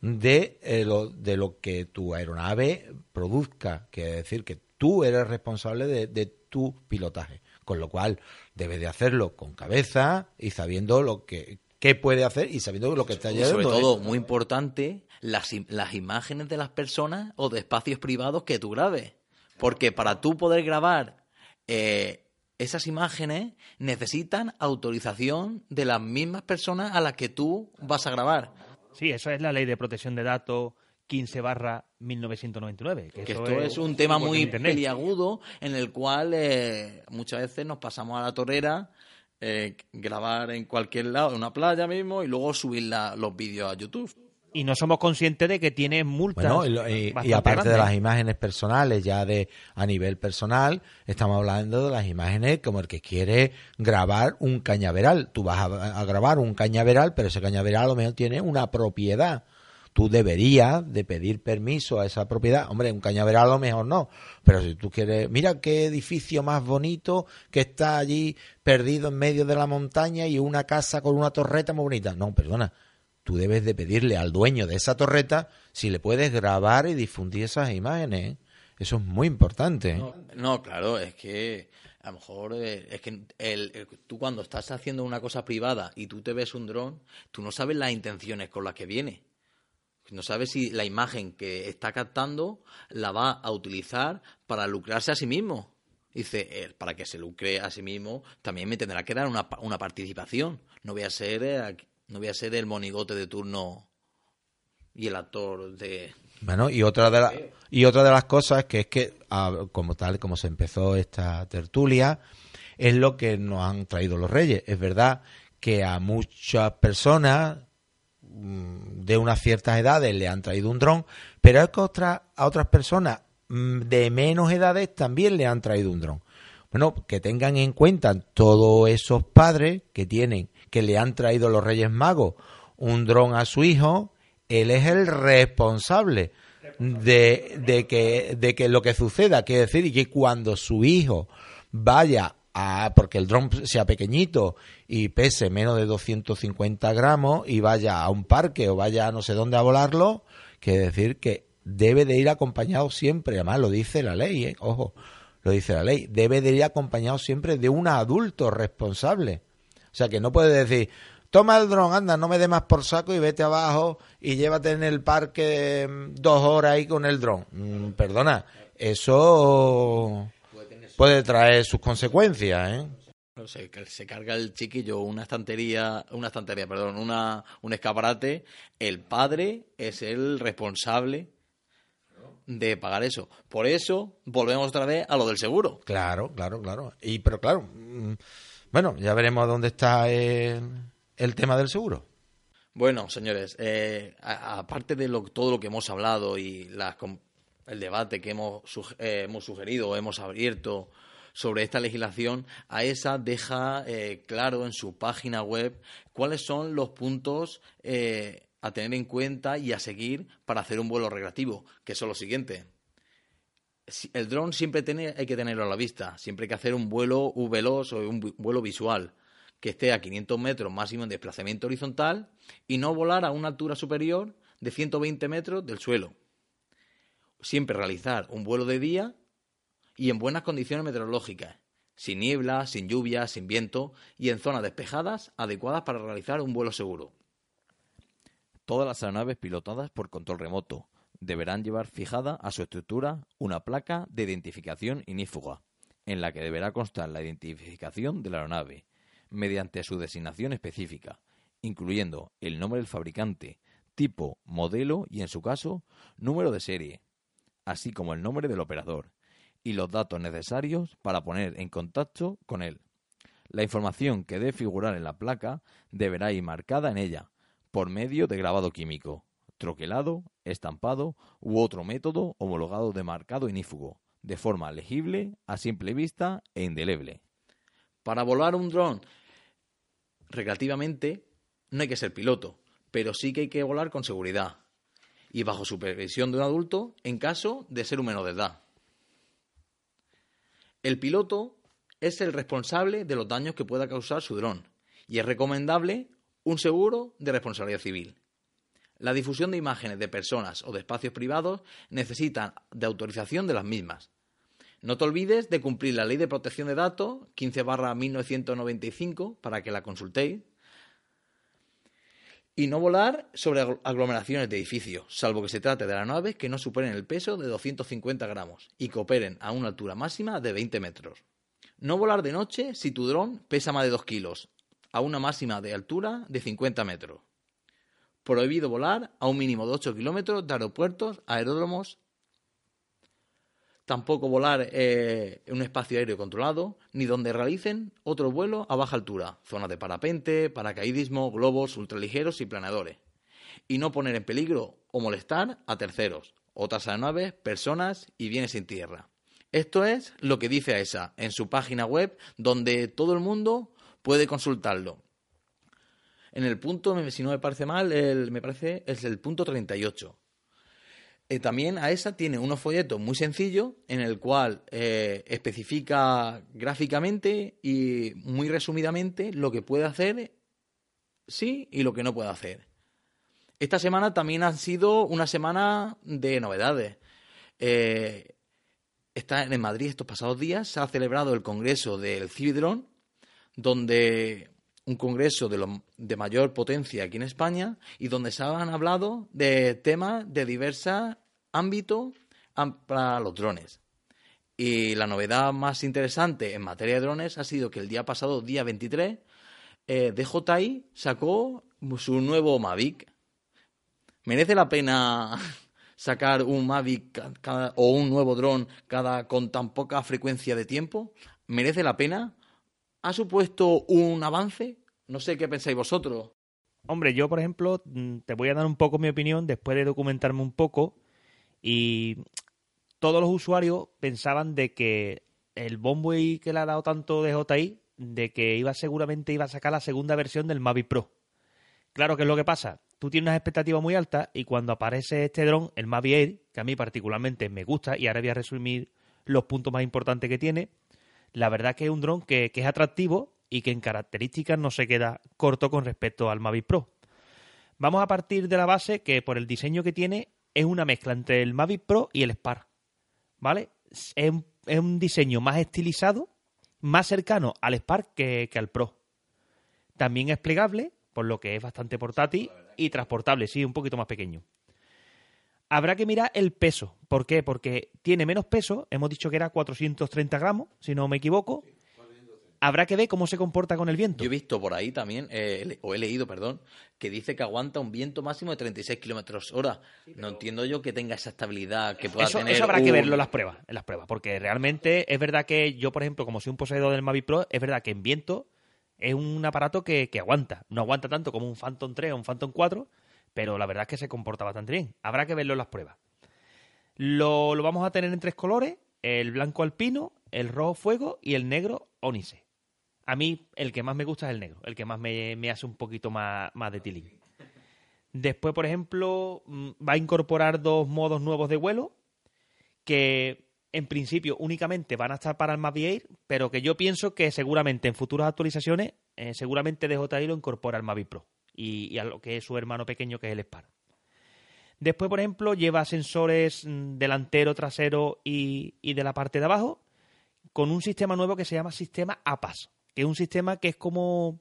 de, eh, lo, de lo que tu aeronave produzca. Quiere decir que tú eres responsable de tu pilotaje con lo cual debe de hacerlo con cabeza y sabiendo lo que qué puede hacer y sabiendo lo que está llegando. Sobre todo, muy importante, las, las imágenes de las personas o de espacios privados que tú grabes. Porque para tú poder grabar eh, esas imágenes necesitan autorización de las mismas personas a las que tú vas a grabar. Sí, eso es la ley de protección de datos 15 barra 1999. Que, esto es, un tema muy peliagudo en el cual eh, muchas veces nos pasamos a la torera, eh, grabar en cualquier lado, en una playa mismo, y luego subir los vídeos a YouTube. Y no somos conscientes de que tiene multas. y, aparte de las imágenes personales, ya de a nivel personal, estamos hablando de las imágenes como el que quiere grabar un cañaveral. Tú vas a, a grabar un cañaveral, pero ese cañaveral a lo mejor tiene una propiedad tú deberías de pedir permiso a esa propiedad. Hombre, un cañaveral a lo mejor no, pero si tú quieres, mira qué edificio más bonito que está allí perdido en medio de la montaña y una casa con una torreta muy bonita. No, perdona, tú debes de pedirle al dueño de esa torreta si le puedes grabar y difundir esas imágenes. Eso es muy importante. ¿eh? No, claro, es que a lo mejor eh, es que el, tú cuando estás haciendo una cosa privada y tú te ves un dron, tú no sabes las intenciones con las que viene. No sabe si la imagen que está captando la va a utilizar para lucrarse a sí mismo. Dice, eh, para que se lucre a sí mismo, también me tendrá que dar una, una participación. No voy a ser eh, no voy a ser el monigote de turno y el actor de bueno y otra de y otra de las cosas que es que ah, como tal como se empezó esta tertulia es lo que nos han traído los reyes es verdad que a muchas personas de unas ciertas edades le han traído un dron, pero es que a otras personas mm, de menos edades también le han traído un dron. Bueno, que tengan en cuenta todos esos padres que tienen, que le han traído los Reyes Magos un dron a su hijo, él es el responsable de, de, que, de que lo que suceda, quiere decir, y que cuando su hijo vaya porque el dron sea pequeñito y pese menos de 250 gramos y vaya a un parque o vaya a no sé dónde a volarlo, quiere decir que debe de ir acompañado siempre, además lo dice la ley, ¿eh? ojo, lo dice la ley, debe de ir acompañado siempre de un adulto responsable. O sea que no puede decir, toma el dron, anda, no me dé más por saco y vete abajo y llévate en el parque mm, dos horas ahí con el dron. Mm, perdona, eso puede traer sus consecuencias, ¿eh? No sé, que se carga el chiquillo una estantería, una estantería, perdón, una, un escaparate. El padre es el responsable de pagar eso. Por eso volvemos otra vez a lo del seguro. Claro, claro, claro. Y pero claro, mm, bueno, ya veremos dónde está el, el tema del seguro. Bueno, señores, eh, aparte de lo- todo lo que hemos hablado y las el debate que hemos, eh, hemos sugerido, hemos abierto sobre esta legislación, AESA deja eh, claro en su página web cuáles son los puntos eh, a tener en cuenta y a seguir para hacer un vuelo recreativo, que son los siguientes. Si- El dron siempre tiene, hay que tenerlo a la vista, siempre hay que hacer un vuelo veloz o un vu- vuelo visual que esté a 500 metros máximo en desplazamiento horizontal y no volar a una altura superior de 120 metros del suelo. Siempre realizar un vuelo de día y en buenas condiciones meteorológicas, sin niebla, sin lluvia, sin viento y en zonas despejadas adecuadas para realizar un vuelo seguro. Todas las aeronaves pilotadas por control remoto deberán llevar fijada a su estructura una placa de identificación inífuga, en la que deberá constar la identificación de la aeronave, mediante su designación específica, incluyendo el nombre del fabricante, tipo, modelo y, en su caso, número de serie, así como el nombre del operador y los datos necesarios para poner en contacto con él. La información que debe figurar en la placa deberá ir marcada en ella por medio de grabado químico, troquelado, estampado u otro método homologado de marcado inífugo, de forma legible, a simple vista e indeleble. Para volar un dron recreativamente no hay que ser piloto, pero sí que hay que volar con seguridad y bajo supervisión de un adulto en caso de ser un menor de edad. El piloto es el responsable de los daños que pueda causar su dron y es recomendable un seguro de responsabilidad civil. La difusión de imágenes de personas o de espacios privados necesitan de autorización de las mismas. No te olvides de cumplir la Ley de Protección de Datos 15 1995 para que la consultéis. Y no volar sobre agl- aglomeraciones de edificios, salvo que se trate de aeronaves que no superen el peso de 250 gramos y que operen a una altura máxima de 20 metros. No volar de noche si tu dron pesa más de 2 kilos, a una máxima de altura de 50 metros. Prohibido volar a un mínimo de 8 kilómetros de aeropuertos, aeródromos. Tampoco volar eh, en un espacio aéreo controlado, ni donde realicen otro vuelo a baja altura, zonas de parapente, paracaidismo, globos ultraligeros y planeadores. Y no poner en peligro o molestar a terceros, otras aeronaves, personas y bienes en tierra. Esto es lo que dice AESA en su página web, donde todo el mundo puede consultarlo. En el punto, si no me parece mal, el- me parece es el punto 38. Eh, también AESA tiene unos folletos muy sencillos en el cual eh, especifica gráficamente y muy resumidamente lo que puede hacer sí y lo que no puede hacer. Esta semana también ha sido una semana de novedades. Eh, está en Madrid estos pasados días se ha celebrado el congreso del Cividron, donde un congreso de, de mayor potencia aquí en España y donde se han hablado de temas de diversos ámbitos para los drones. Y la novedad más interesante en materia de drones ha sido que el día pasado, día 23, eh, DJI sacó su nuevo Mavic. ¿Merece la pena sacar un Mavic ca- cada- o un nuevo dron cada, con tan poca frecuencia de tiempo? ¿Merece la pena? ¿Ha supuesto un avance? No sé qué pensáis vosotros. Hombre, yo, por ejemplo, mm, te voy a dar un poco mi opinión después de documentarme un poco y todos los usuarios pensaban de que el bombo que le ha dado tanto de JI, de que iba seguramente iba a sacar la segunda versión del Mavic Pro. Claro, ¿qué es lo que pasa? Tú tienes unas expectativas muy altas y cuando aparece este dron, el Mavic Air, que a mí particularmente me gusta y ahora voy a resumir los puntos más importantes que tiene, la verdad que es un dron que, es atractivo y que en características no se queda corto con respecto al Mavic Pro. Vamos a partir de la base que por el diseño que tiene es una mezcla entre el Mavic Pro y el Spark. ¿Vale? Es un, es un diseño más estilizado, más cercano al Spark que, que al Pro. También es plegable, por lo que es bastante portátil y transportable, sí, un poquito más pequeño. Habrá que mirar el peso. ¿Por qué? Porque tiene menos peso, hemos dicho que era 430 gramos, si no me equivoco. habrá que ver cómo se comporta con el viento. Yo he visto por ahí también, eh, o he leído, perdón, que dice que aguanta un viento máximo de 36 kilómetros hora. No entiendo yo que tenga esa estabilidad que pueda Eso, tener. eso habrá que verlo en las pruebas, en las pruebas, porque realmente es verdad que yo, por ejemplo, como soy un poseedor del Mavic Pro, es verdad que en viento es un aparato que, que aguanta. No aguanta tanto como un Phantom 3 o un Phantom 4, pero la verdad es que se comporta bastante bien. Habrá que verlo en las pruebas. Lo, lo vamos a tener en tres colores, el blanco alpino, el rojo fuego y el negro ónice. A mí el que más me gusta es el negro, el que más me, hace un poquito más, más de tilín. Después, por ejemplo, mm, va a incorporar dos modos nuevos de vuelo que en principio únicamente van a estar para el Mavic Air, pero que yo pienso que seguramente en futuras actualizaciones, eh, seguramente DJI lo incorpora al Mavic Pro y, a lo que es su hermano pequeño que es el Spark. Después, por ejemplo, lleva sensores mm, delantero, trasero y, y de la parte de abajo con un sistema nuevo que se llama sistema APAS, que es un sistema que es como,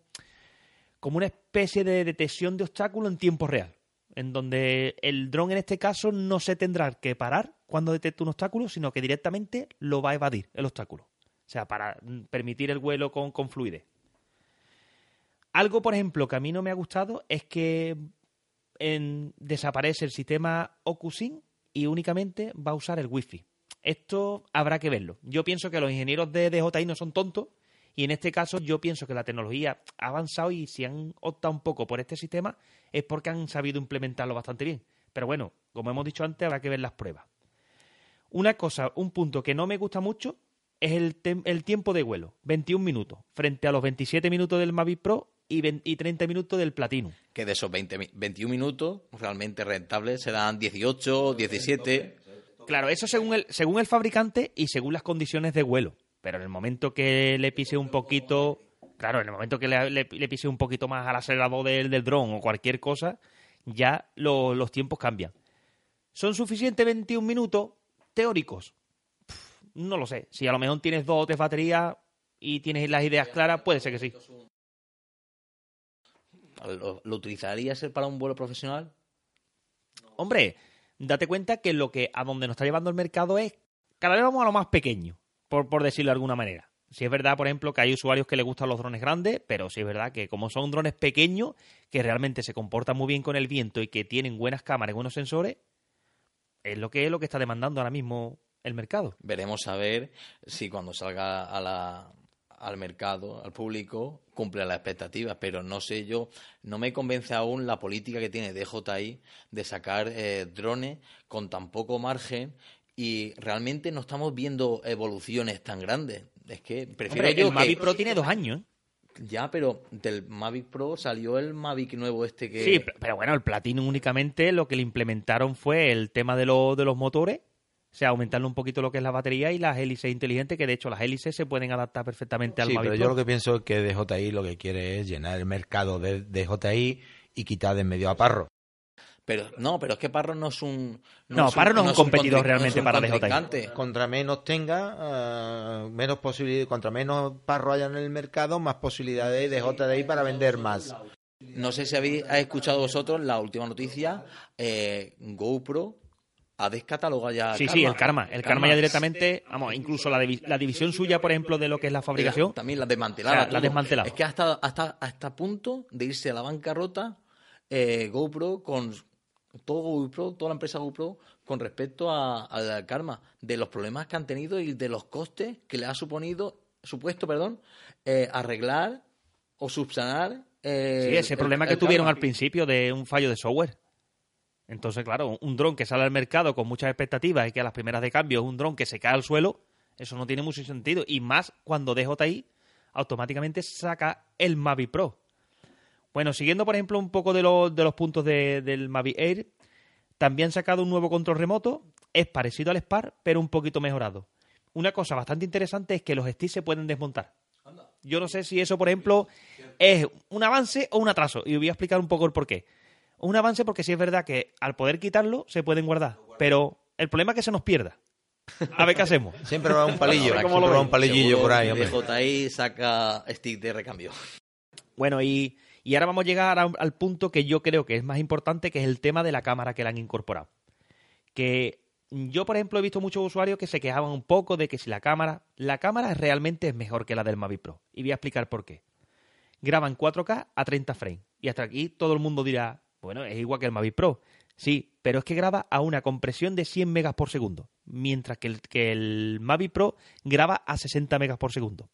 como una especie de detección de obstáculo en tiempo real, en donde el dron en este caso no se tendrá que parar cuando detecta un obstáculo, sino que directamente lo va a evadir el obstáculo. O sea, para mm, permitir el vuelo con, con fluidez. Algo, por ejemplo, que a mí no me ha gustado es que desaparece el sistema OcuSync y únicamente va a usar el Wi-Fi. Esto habrá que verlo. Yo pienso que los ingenieros de DJI no son tontos y en este caso yo pienso que la tecnología ha avanzado y si han optado un poco por este sistema es porque han sabido implementarlo bastante bien. Pero bueno, como hemos dicho antes, habrá que ver las pruebas. Una cosa, un punto que no me gusta mucho es el, el tiempo de vuelo, 21 minutos, frente a los 27 minutos del Mavic Pro y, 20 y 30 minutos del Platinum. Que de esos 20, mi- 21 minutos realmente rentables serán 18, 17. Claro, eso según el, según el fabricante y según las condiciones de vuelo. Pero en el momento que le pise un poquito, claro, en el momento que le, le- le pise un poquito más al acelerador del, del dron o cualquier cosa, ya lo- los tiempos cambian. ¿Son suficientes 21 minutos teóricos? Pff, no lo sé. Si a lo mejor tienes dos o tres baterías y tienes las ideas claras, puede ser que sí. ¿Lo, lo utilizarías para un vuelo profesional? Hombre, date cuenta que lo que a donde nos está llevando el mercado es cada vez vamos a lo más pequeño, por, por decirlo de alguna manera. Si es verdad, por ejemplo, que hay usuarios que les gustan los drones grandes, pero sí es verdad que como son drones pequeños, que realmente se comportan muy bien con el viento y que tienen buenas cámaras y buenos sensores, es lo que es lo que está demandando ahora mismo el mercado. Veremos a ver si cuando salga a la, al mercado, al público, cumple las expectativas. Pero no sé yo, no me convence aún la política que tiene DJI de sacar eh, drones con tan poco margen y realmente no estamos viendo evoluciones tan grandes. Es que prefiero Hombre, yo el que- Mavic Pro tiene dos años. ¿eh? Ya, pero del Mavic Pro salió el Mavic nuevo este que... Sí, pero bueno, el Platinum únicamente lo que le implementaron fue el tema de, lo- de los motores, o sea, aumentarle un poquito lo que es la batería y las hélices inteligentes, que de hecho las hélices se pueden adaptar perfectamente al Sí, Mavic pero Pro. yo lo que pienso es que DJI lo que quiere es llenar el mercado de DJI y quitar de en medio a Parro. Pero no, pero es que Parro no es un... No, es Parro no es un competidor realmente no es un para DJI. contrincante. Contra menos tenga, eh, menos posibilidad, contra menos Parro haya en el mercado, más posibilidades de DJI para vender más. No sé si habéis habéis escuchado vosotros la última noticia. eh, GoPro ha descatalogado ya. Sí, sí, el Karma. El Karma ya directamente, vamos, incluso la, divi- la división suya, por ejemplo, de lo que es la fabricación, También la. O sea, la todo. desmantelaba. Es que hasta, hasta, hasta a punto de irse a la bancarrota eh, GoPro con todo GoPro, toda la empresa GoPro con respecto a- al Karma, de los problemas que han tenido y de los costes que le ha suponido, supuesto, perdón, eh, arreglar o subsanar. eh, sí, ese el- problema que tuvieron Karma. al principio de un fallo de software. Entonces, claro, un dron que sale al mercado con muchas expectativas y que a las primeras de cambio es un dron que se cae al suelo, eso no tiene mucho sentido. Y más cuando DJI automáticamente saca el Mavic Pro. Bueno, siguiendo, por ejemplo, un poco de, los- de los puntos de- del Mavic Air, también han sacado un nuevo control remoto. Es parecido al Spark, pero un poquito mejorado. Una cosa bastante interesante es que los sticks se pueden desmontar. Yo no sé si eso, por ejemplo, es un avance o un atraso. Y voy a explicar un poco el porqué. Un avance porque sí es verdad que al poder quitarlo se pueden guardar. Pero el problema es que se nos pierda. A ver qué hacemos. Siempre va un palillo, Ahora, siempre ¿cómo lo va un palillillo por ahí, saca stick de recambio. Bueno, y, y ahora vamos a llegar a- al punto que yo creo que es más importante, que es el tema de la cámara que le han incorporado. Que yo, por ejemplo, he visto muchos usuarios que se quejaban un poco de que si la cámara, la cámara realmente es mejor que la del Mavic Pro. Y voy a explicar por qué. Graba en 4K a 30 frames. Y hasta aquí todo el mundo dirá, bueno, es igual que el Mavic Pro. Sí, pero es que graba a una compresión de 100 megas por segundo, mientras que el, que el Mavic Pro graba a 60 megas por segundo.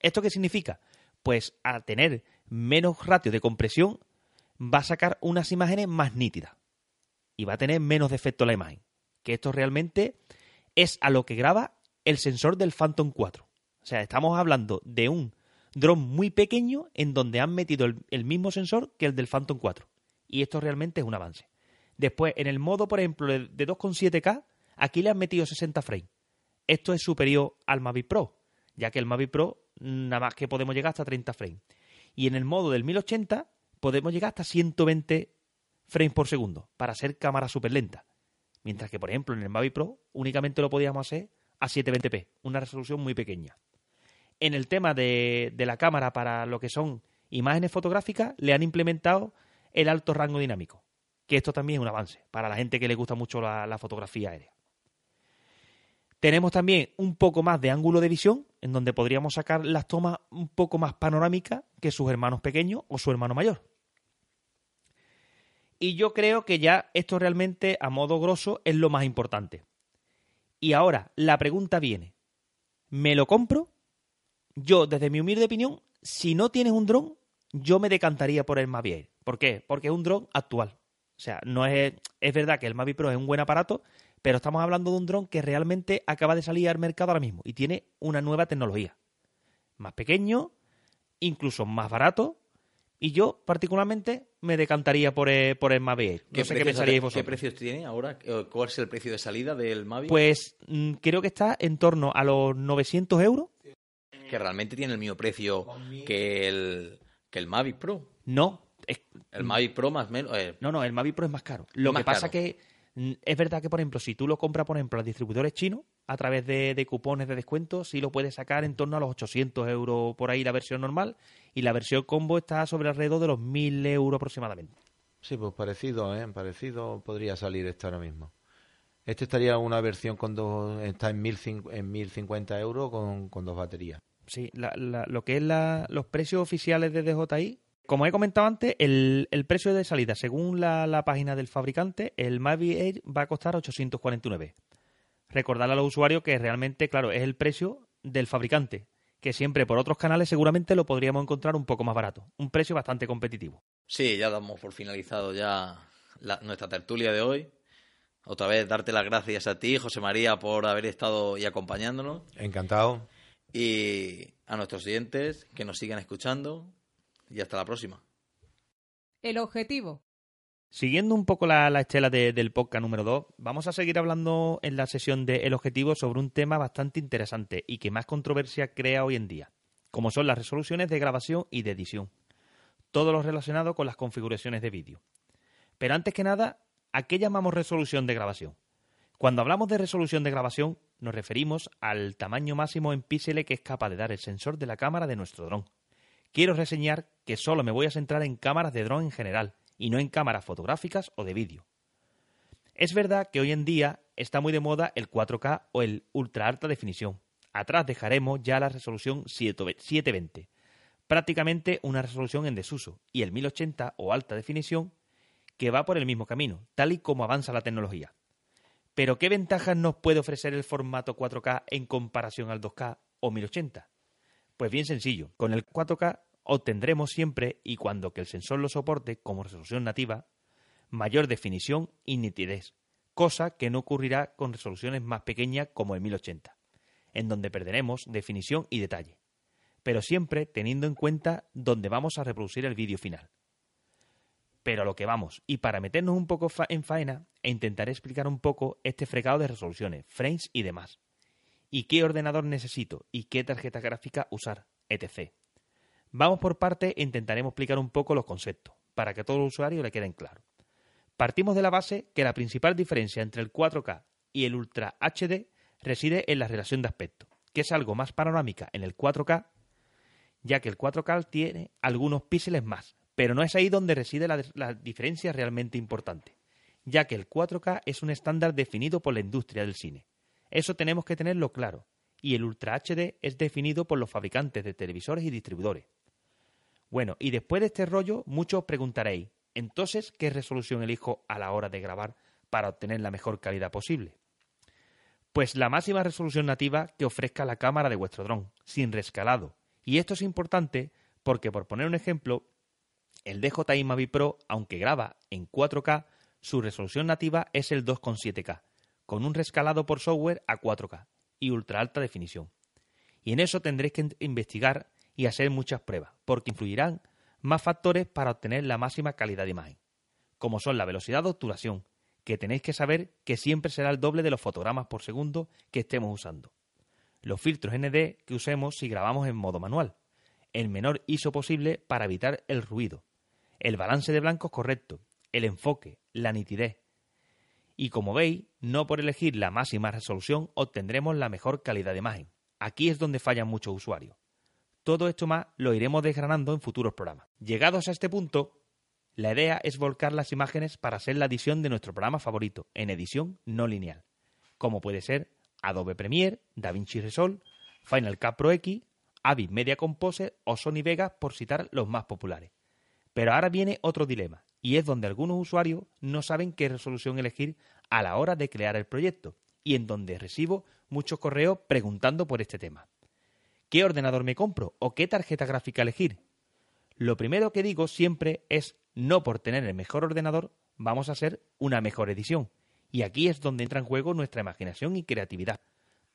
¿Esto qué significa? Pues al tener menos ratio de compresión, va a sacar unas imágenes más nítidas y va a tener menos defecto la imagen. Que esto realmente es a lo que graba el sensor del Phantom 4. O sea, estamos hablando de un dron muy pequeño en donde han metido el, mismo sensor que el del Phantom 4. Y esto realmente es un avance. Después, en el modo, por ejemplo, de 2,7K, aquí le han metido 60 frames. Esto es superior al Mavic Pro, ya que el Mavic Pro nada más que podemos llegar hasta 30 frames. Y en el modo del 1080 podemos llegar hasta 120 frames por segundo para ser cámara súper lenta. Mientras que, por ejemplo, en el Mavic Pro únicamente lo podíamos hacer a 720p, una resolución muy pequeña. En el tema de, la cámara para lo que son imágenes fotográficas, le han implementado el alto rango dinámico, que esto también es un avance para la gente que le gusta mucho la fotografía aérea. Tenemos también un poco más de ángulo de visión, en donde podríamos sacar las tomas un poco más panorámicas que sus hermanos pequeños o su hermano mayor. Y yo creo que ya esto realmente, a modo grosso, es lo más importante. Y ahora, la pregunta viene, ¿me lo compro? Yo, desde mi humilde opinión, si no tienes un dron, yo me decantaría por el Mavic Air. ¿Por qué? Porque es un dron actual. O sea, no es, es verdad que el Mavic Pro es un buen aparato, pero estamos hablando de un dron que realmente acaba de salir al mercado ahora mismo y tiene una nueva tecnología. Más pequeño, incluso más barato, y yo particularmente me decantaría por el, por el Mavic ¿Qué, ¿Qué precios tiene ahora? ¿Cuál es el precio de salida del Mavic? Pues mm, creo que está en torno a los 900 euros. Que realmente tiene el mismo precio que el, que el Mavic Pro. No. El Mavic Pro más menos... Eh, no, no, el Mavic Pro es más caro. Lo que pasa que Mm, es verdad que, por ejemplo, si tú lo compras, por ejemplo, a distribuidores chinos, a través de, cupones de descuento, sí lo puedes sacar en torno a los 800 euros por ahí la versión normal y la versión combo está sobre alrededor de los 1000 euros aproximadamente. Sí, pues parecido, ¿eh? Parecido podría salir esto ahora mismo. Este estaría una versión con dos, está en, 1050 euros con, dos baterías. Sí, lo que es los precios oficiales de DJI como he comentado antes, el, precio de salida, según la, página del fabricante, el Mavic Air va a costar 849. Recordarle a los usuarios que realmente, claro, es el precio del fabricante, que siempre por otros canales seguramente lo podríamos encontrar un poco más barato. Un precio bastante competitivo. Sí, ya damos por finalizado ya nuestra tertulia de hoy. Otra vez darte las gracias a ti, José María, por haber estado y acompañándonos. Encantado. Y a nuestros oyentes que nos sigan escuchando y hasta la próxima. El objetivo. Siguiendo un poco la, estela del podcast número 2, vamos a seguir hablando en la sesión de El objetivo sobre un tema bastante interesante y que más controversia crea hoy en día, como son las resoluciones de grabación y de edición. Todo lo relacionado con las configuraciones de vídeo. Pero antes que nada, ¿a qué llamamos resolución de grabación? Cuando hablamos de resolución de grabación, nos referimos al tamaño máximo en píxeles que es capaz de dar el sensor de la cámara de nuestro dron quiero reseñar que solo me voy a centrar en cámaras de dron en general y no en cámaras fotográficas o de vídeo. Es verdad que hoy en día está muy de moda el 4K o el ultra alta definición. Atrás dejaremos ya la resolución 720, prácticamente una resolución en desuso, y el 1080 o alta definición que va por el mismo camino, tal y como avanza la tecnología. Pero ¿qué ventajas nos puede ofrecer el formato 4K en comparación al 2K o 1080? Pues bien sencillo, con el 4K obtendremos siempre, y cuando que el sensor lo soporte como resolución nativa, mayor definición y nitidez, cosa que no ocurrirá con resoluciones más pequeñas como el 1080, en donde perderemos definición y detalle, pero siempre teniendo en cuenta dónde vamos a reproducir el vídeo final. Pero a lo que vamos, y para meternos un poco en faena, e intentaré explicar un poco este fregado de resoluciones, frames y demás y qué ordenador necesito y qué tarjeta gráfica usar, etc. Vamos por parte e intentaremos explicar un poco los conceptos, para que a todo el usuario le queden claros. Partimos de la base que la principal diferencia entre el 4K y el Ultra HD reside en la relación de aspecto, que es algo más panorámica en el 4K, ya que el 4K tiene algunos píxeles más, pero no es ahí donde reside la, la diferencia realmente importante, ya que el 4K es un estándar definido por la industria del cine. Eso tenemos que tenerlo claro, y el Ultra HD es definido por los fabricantes de televisores y distribuidores. Bueno, y después de este rollo, muchos os preguntaréis, entonces, ¿qué resolución elijo a la hora de grabar para obtener la mejor calidad posible? Pues la máxima resolución nativa que ofrezca la cámara de vuestro dron, sin rescalado. Y esto es importante porque, por poner un ejemplo, el DJI Mavic Pro, aunque graba en 4K, su resolución nativa es el 2,7K, con un rescalado por software a 4K y ultra alta definición. Y en eso tendréis que investigar y hacer muchas pruebas, porque influirán más factores para obtener la máxima calidad de imagen, como son la velocidad de obturación, que tenéis que saber que siempre será el doble de los fotogramas por segundo que estemos usando. Los filtros ND que usemos si grabamos en modo manual, el menor ISO posible para evitar el ruido, el balance de blancos correcto, el enfoque, la nitidez. Y como veis, no por elegir la máxima resolución obtendremos la mejor calidad de imagen. Aquí es donde fallan muchos usuarios. Todo esto más lo iremos desgranando en futuros programas. Llegados a este punto, la idea es volcar las imágenes para hacer la edición de nuestro programa favorito, en edición no lineal, como puede ser Adobe Premiere, DaVinci Resolve, Final Cut Pro X, Avid Media Composer o Sony Vega, por citar los más populares. Pero ahora viene otro dilema, y es donde algunos usuarios no saben qué resolución elegir a la hora de crear el proyecto, y en donde recibo muchos correos preguntando por este tema. ¿Qué ordenador me compro o qué tarjeta gráfica elegir? Lo primero que digo siempre es no por tener el mejor ordenador vamos a hacer una mejor edición. Y aquí es donde entra en juego nuestra imaginación y creatividad.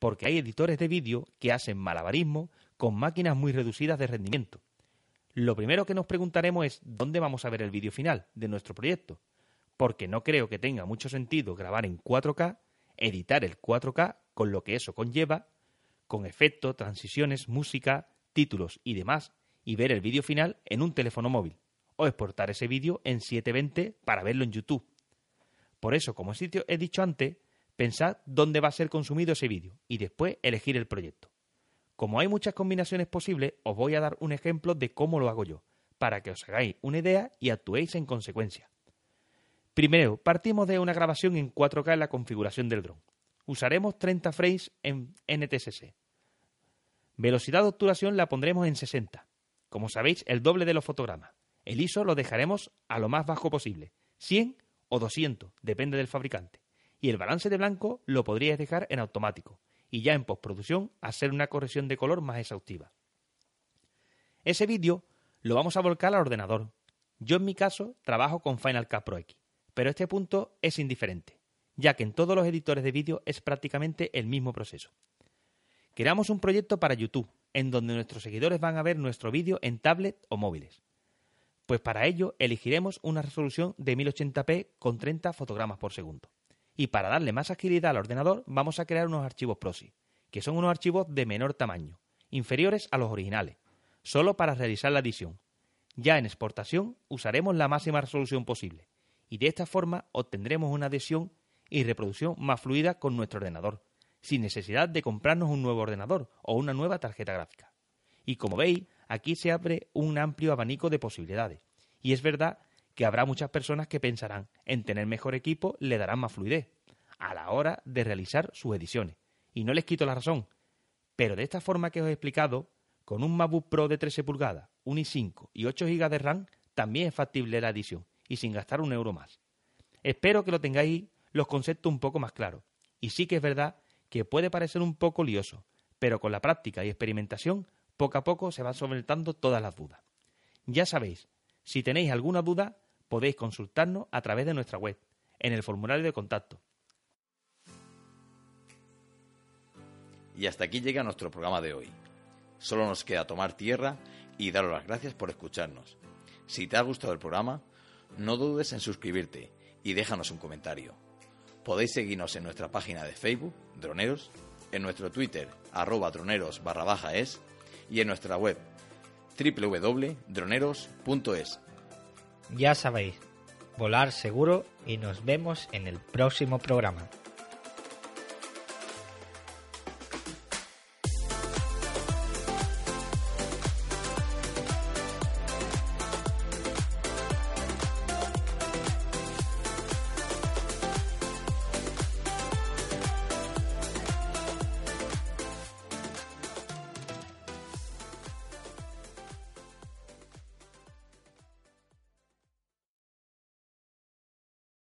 Porque hay editores de vídeo que hacen malabarismo con máquinas muy reducidas de rendimiento. Lo primero que nos preguntaremos es dónde vamos a ver el vídeo final de nuestro proyecto. Porque no creo que tenga mucho sentido grabar en 4K, editar el 4K con lo que eso conlleva con efectos, transiciones, música, títulos y demás, y ver el vídeo final en un teléfono móvil, o exportar ese vídeo en 720 para verlo en YouTube. Por eso, como he dicho antes, pensad dónde va a ser consumido ese vídeo y después elegir el proyecto. Como hay muchas combinaciones posibles, os voy a dar un ejemplo de cómo lo hago yo, para que os hagáis una idea y actuéis en consecuencia. Primero, partimos de una grabación en 4K en la configuración del dron. Usaremos 30 frames en NTSC. Velocidad de obturación la pondremos en 60. Como sabéis, el doble de los fotogramas. El ISO lo dejaremos a lo más bajo posible, 100 o 200, depende del fabricante. Y el balance de blanco lo podríais dejar en automático, y ya en postproducción hacer una corrección de color más exhaustiva. Ese vídeo lo vamos a volcar al ordenador. Yo en mi caso trabajo con Final Cut Pro X, pero este punto es indiferente ya que en todos los editores de vídeo es prácticamente el mismo proceso. Creamos un proyecto para YouTube, en donde nuestros seguidores van a ver nuestro vídeo en tablet o móviles. Pues para ello elegiremos una resolución de 1080p con 30 fotogramas por segundo. Y para darle más agilidad al ordenador vamos a crear unos archivos PROSI, que son unos archivos de menor tamaño, inferiores a los originales, solo para realizar la edición. Ya en exportación usaremos la máxima resolución posible, y de esta forma obtendremos una adhesión y reproducción más fluida con nuestro ordenador, sin necesidad de comprarnos un nuevo ordenador o una nueva tarjeta gráfica. Y como veis, aquí se abre un amplio abanico de posibilidades. Y es verdad que habrá muchas personas que pensarán en tener mejor equipo le darán más fluidez a la hora de realizar sus ediciones. Y no les quito la razón. Pero de esta forma que os he explicado, con un MacBook Pro de 13 pulgadas, un i5 y 8 GB de RAM, también es factible la edición y sin gastar un euro más. Espero que lo tengáis los conceptos un poco más claros. Y sí que es verdad que puede parecer un poco lioso, pero con la práctica y experimentación, poco a poco se van solventando todas las dudas. Ya sabéis, si tenéis alguna duda, podéis consultarnos a través de nuestra web, en el formulario de contacto. Y hasta aquí llega nuestro programa de hoy. Solo nos queda tomar tierra y daros las gracias por escucharnos. Si te ha gustado el programa, no dudes en suscribirte y déjanos un comentario. Podéis seguirnos en nuestra página de Facebook, Droneros, en nuestro Twitter, arroba droneros barra baja es, y en nuestra web, www.droneros.es. Ya sabéis, volar seguro y nos vemos en el próximo programa.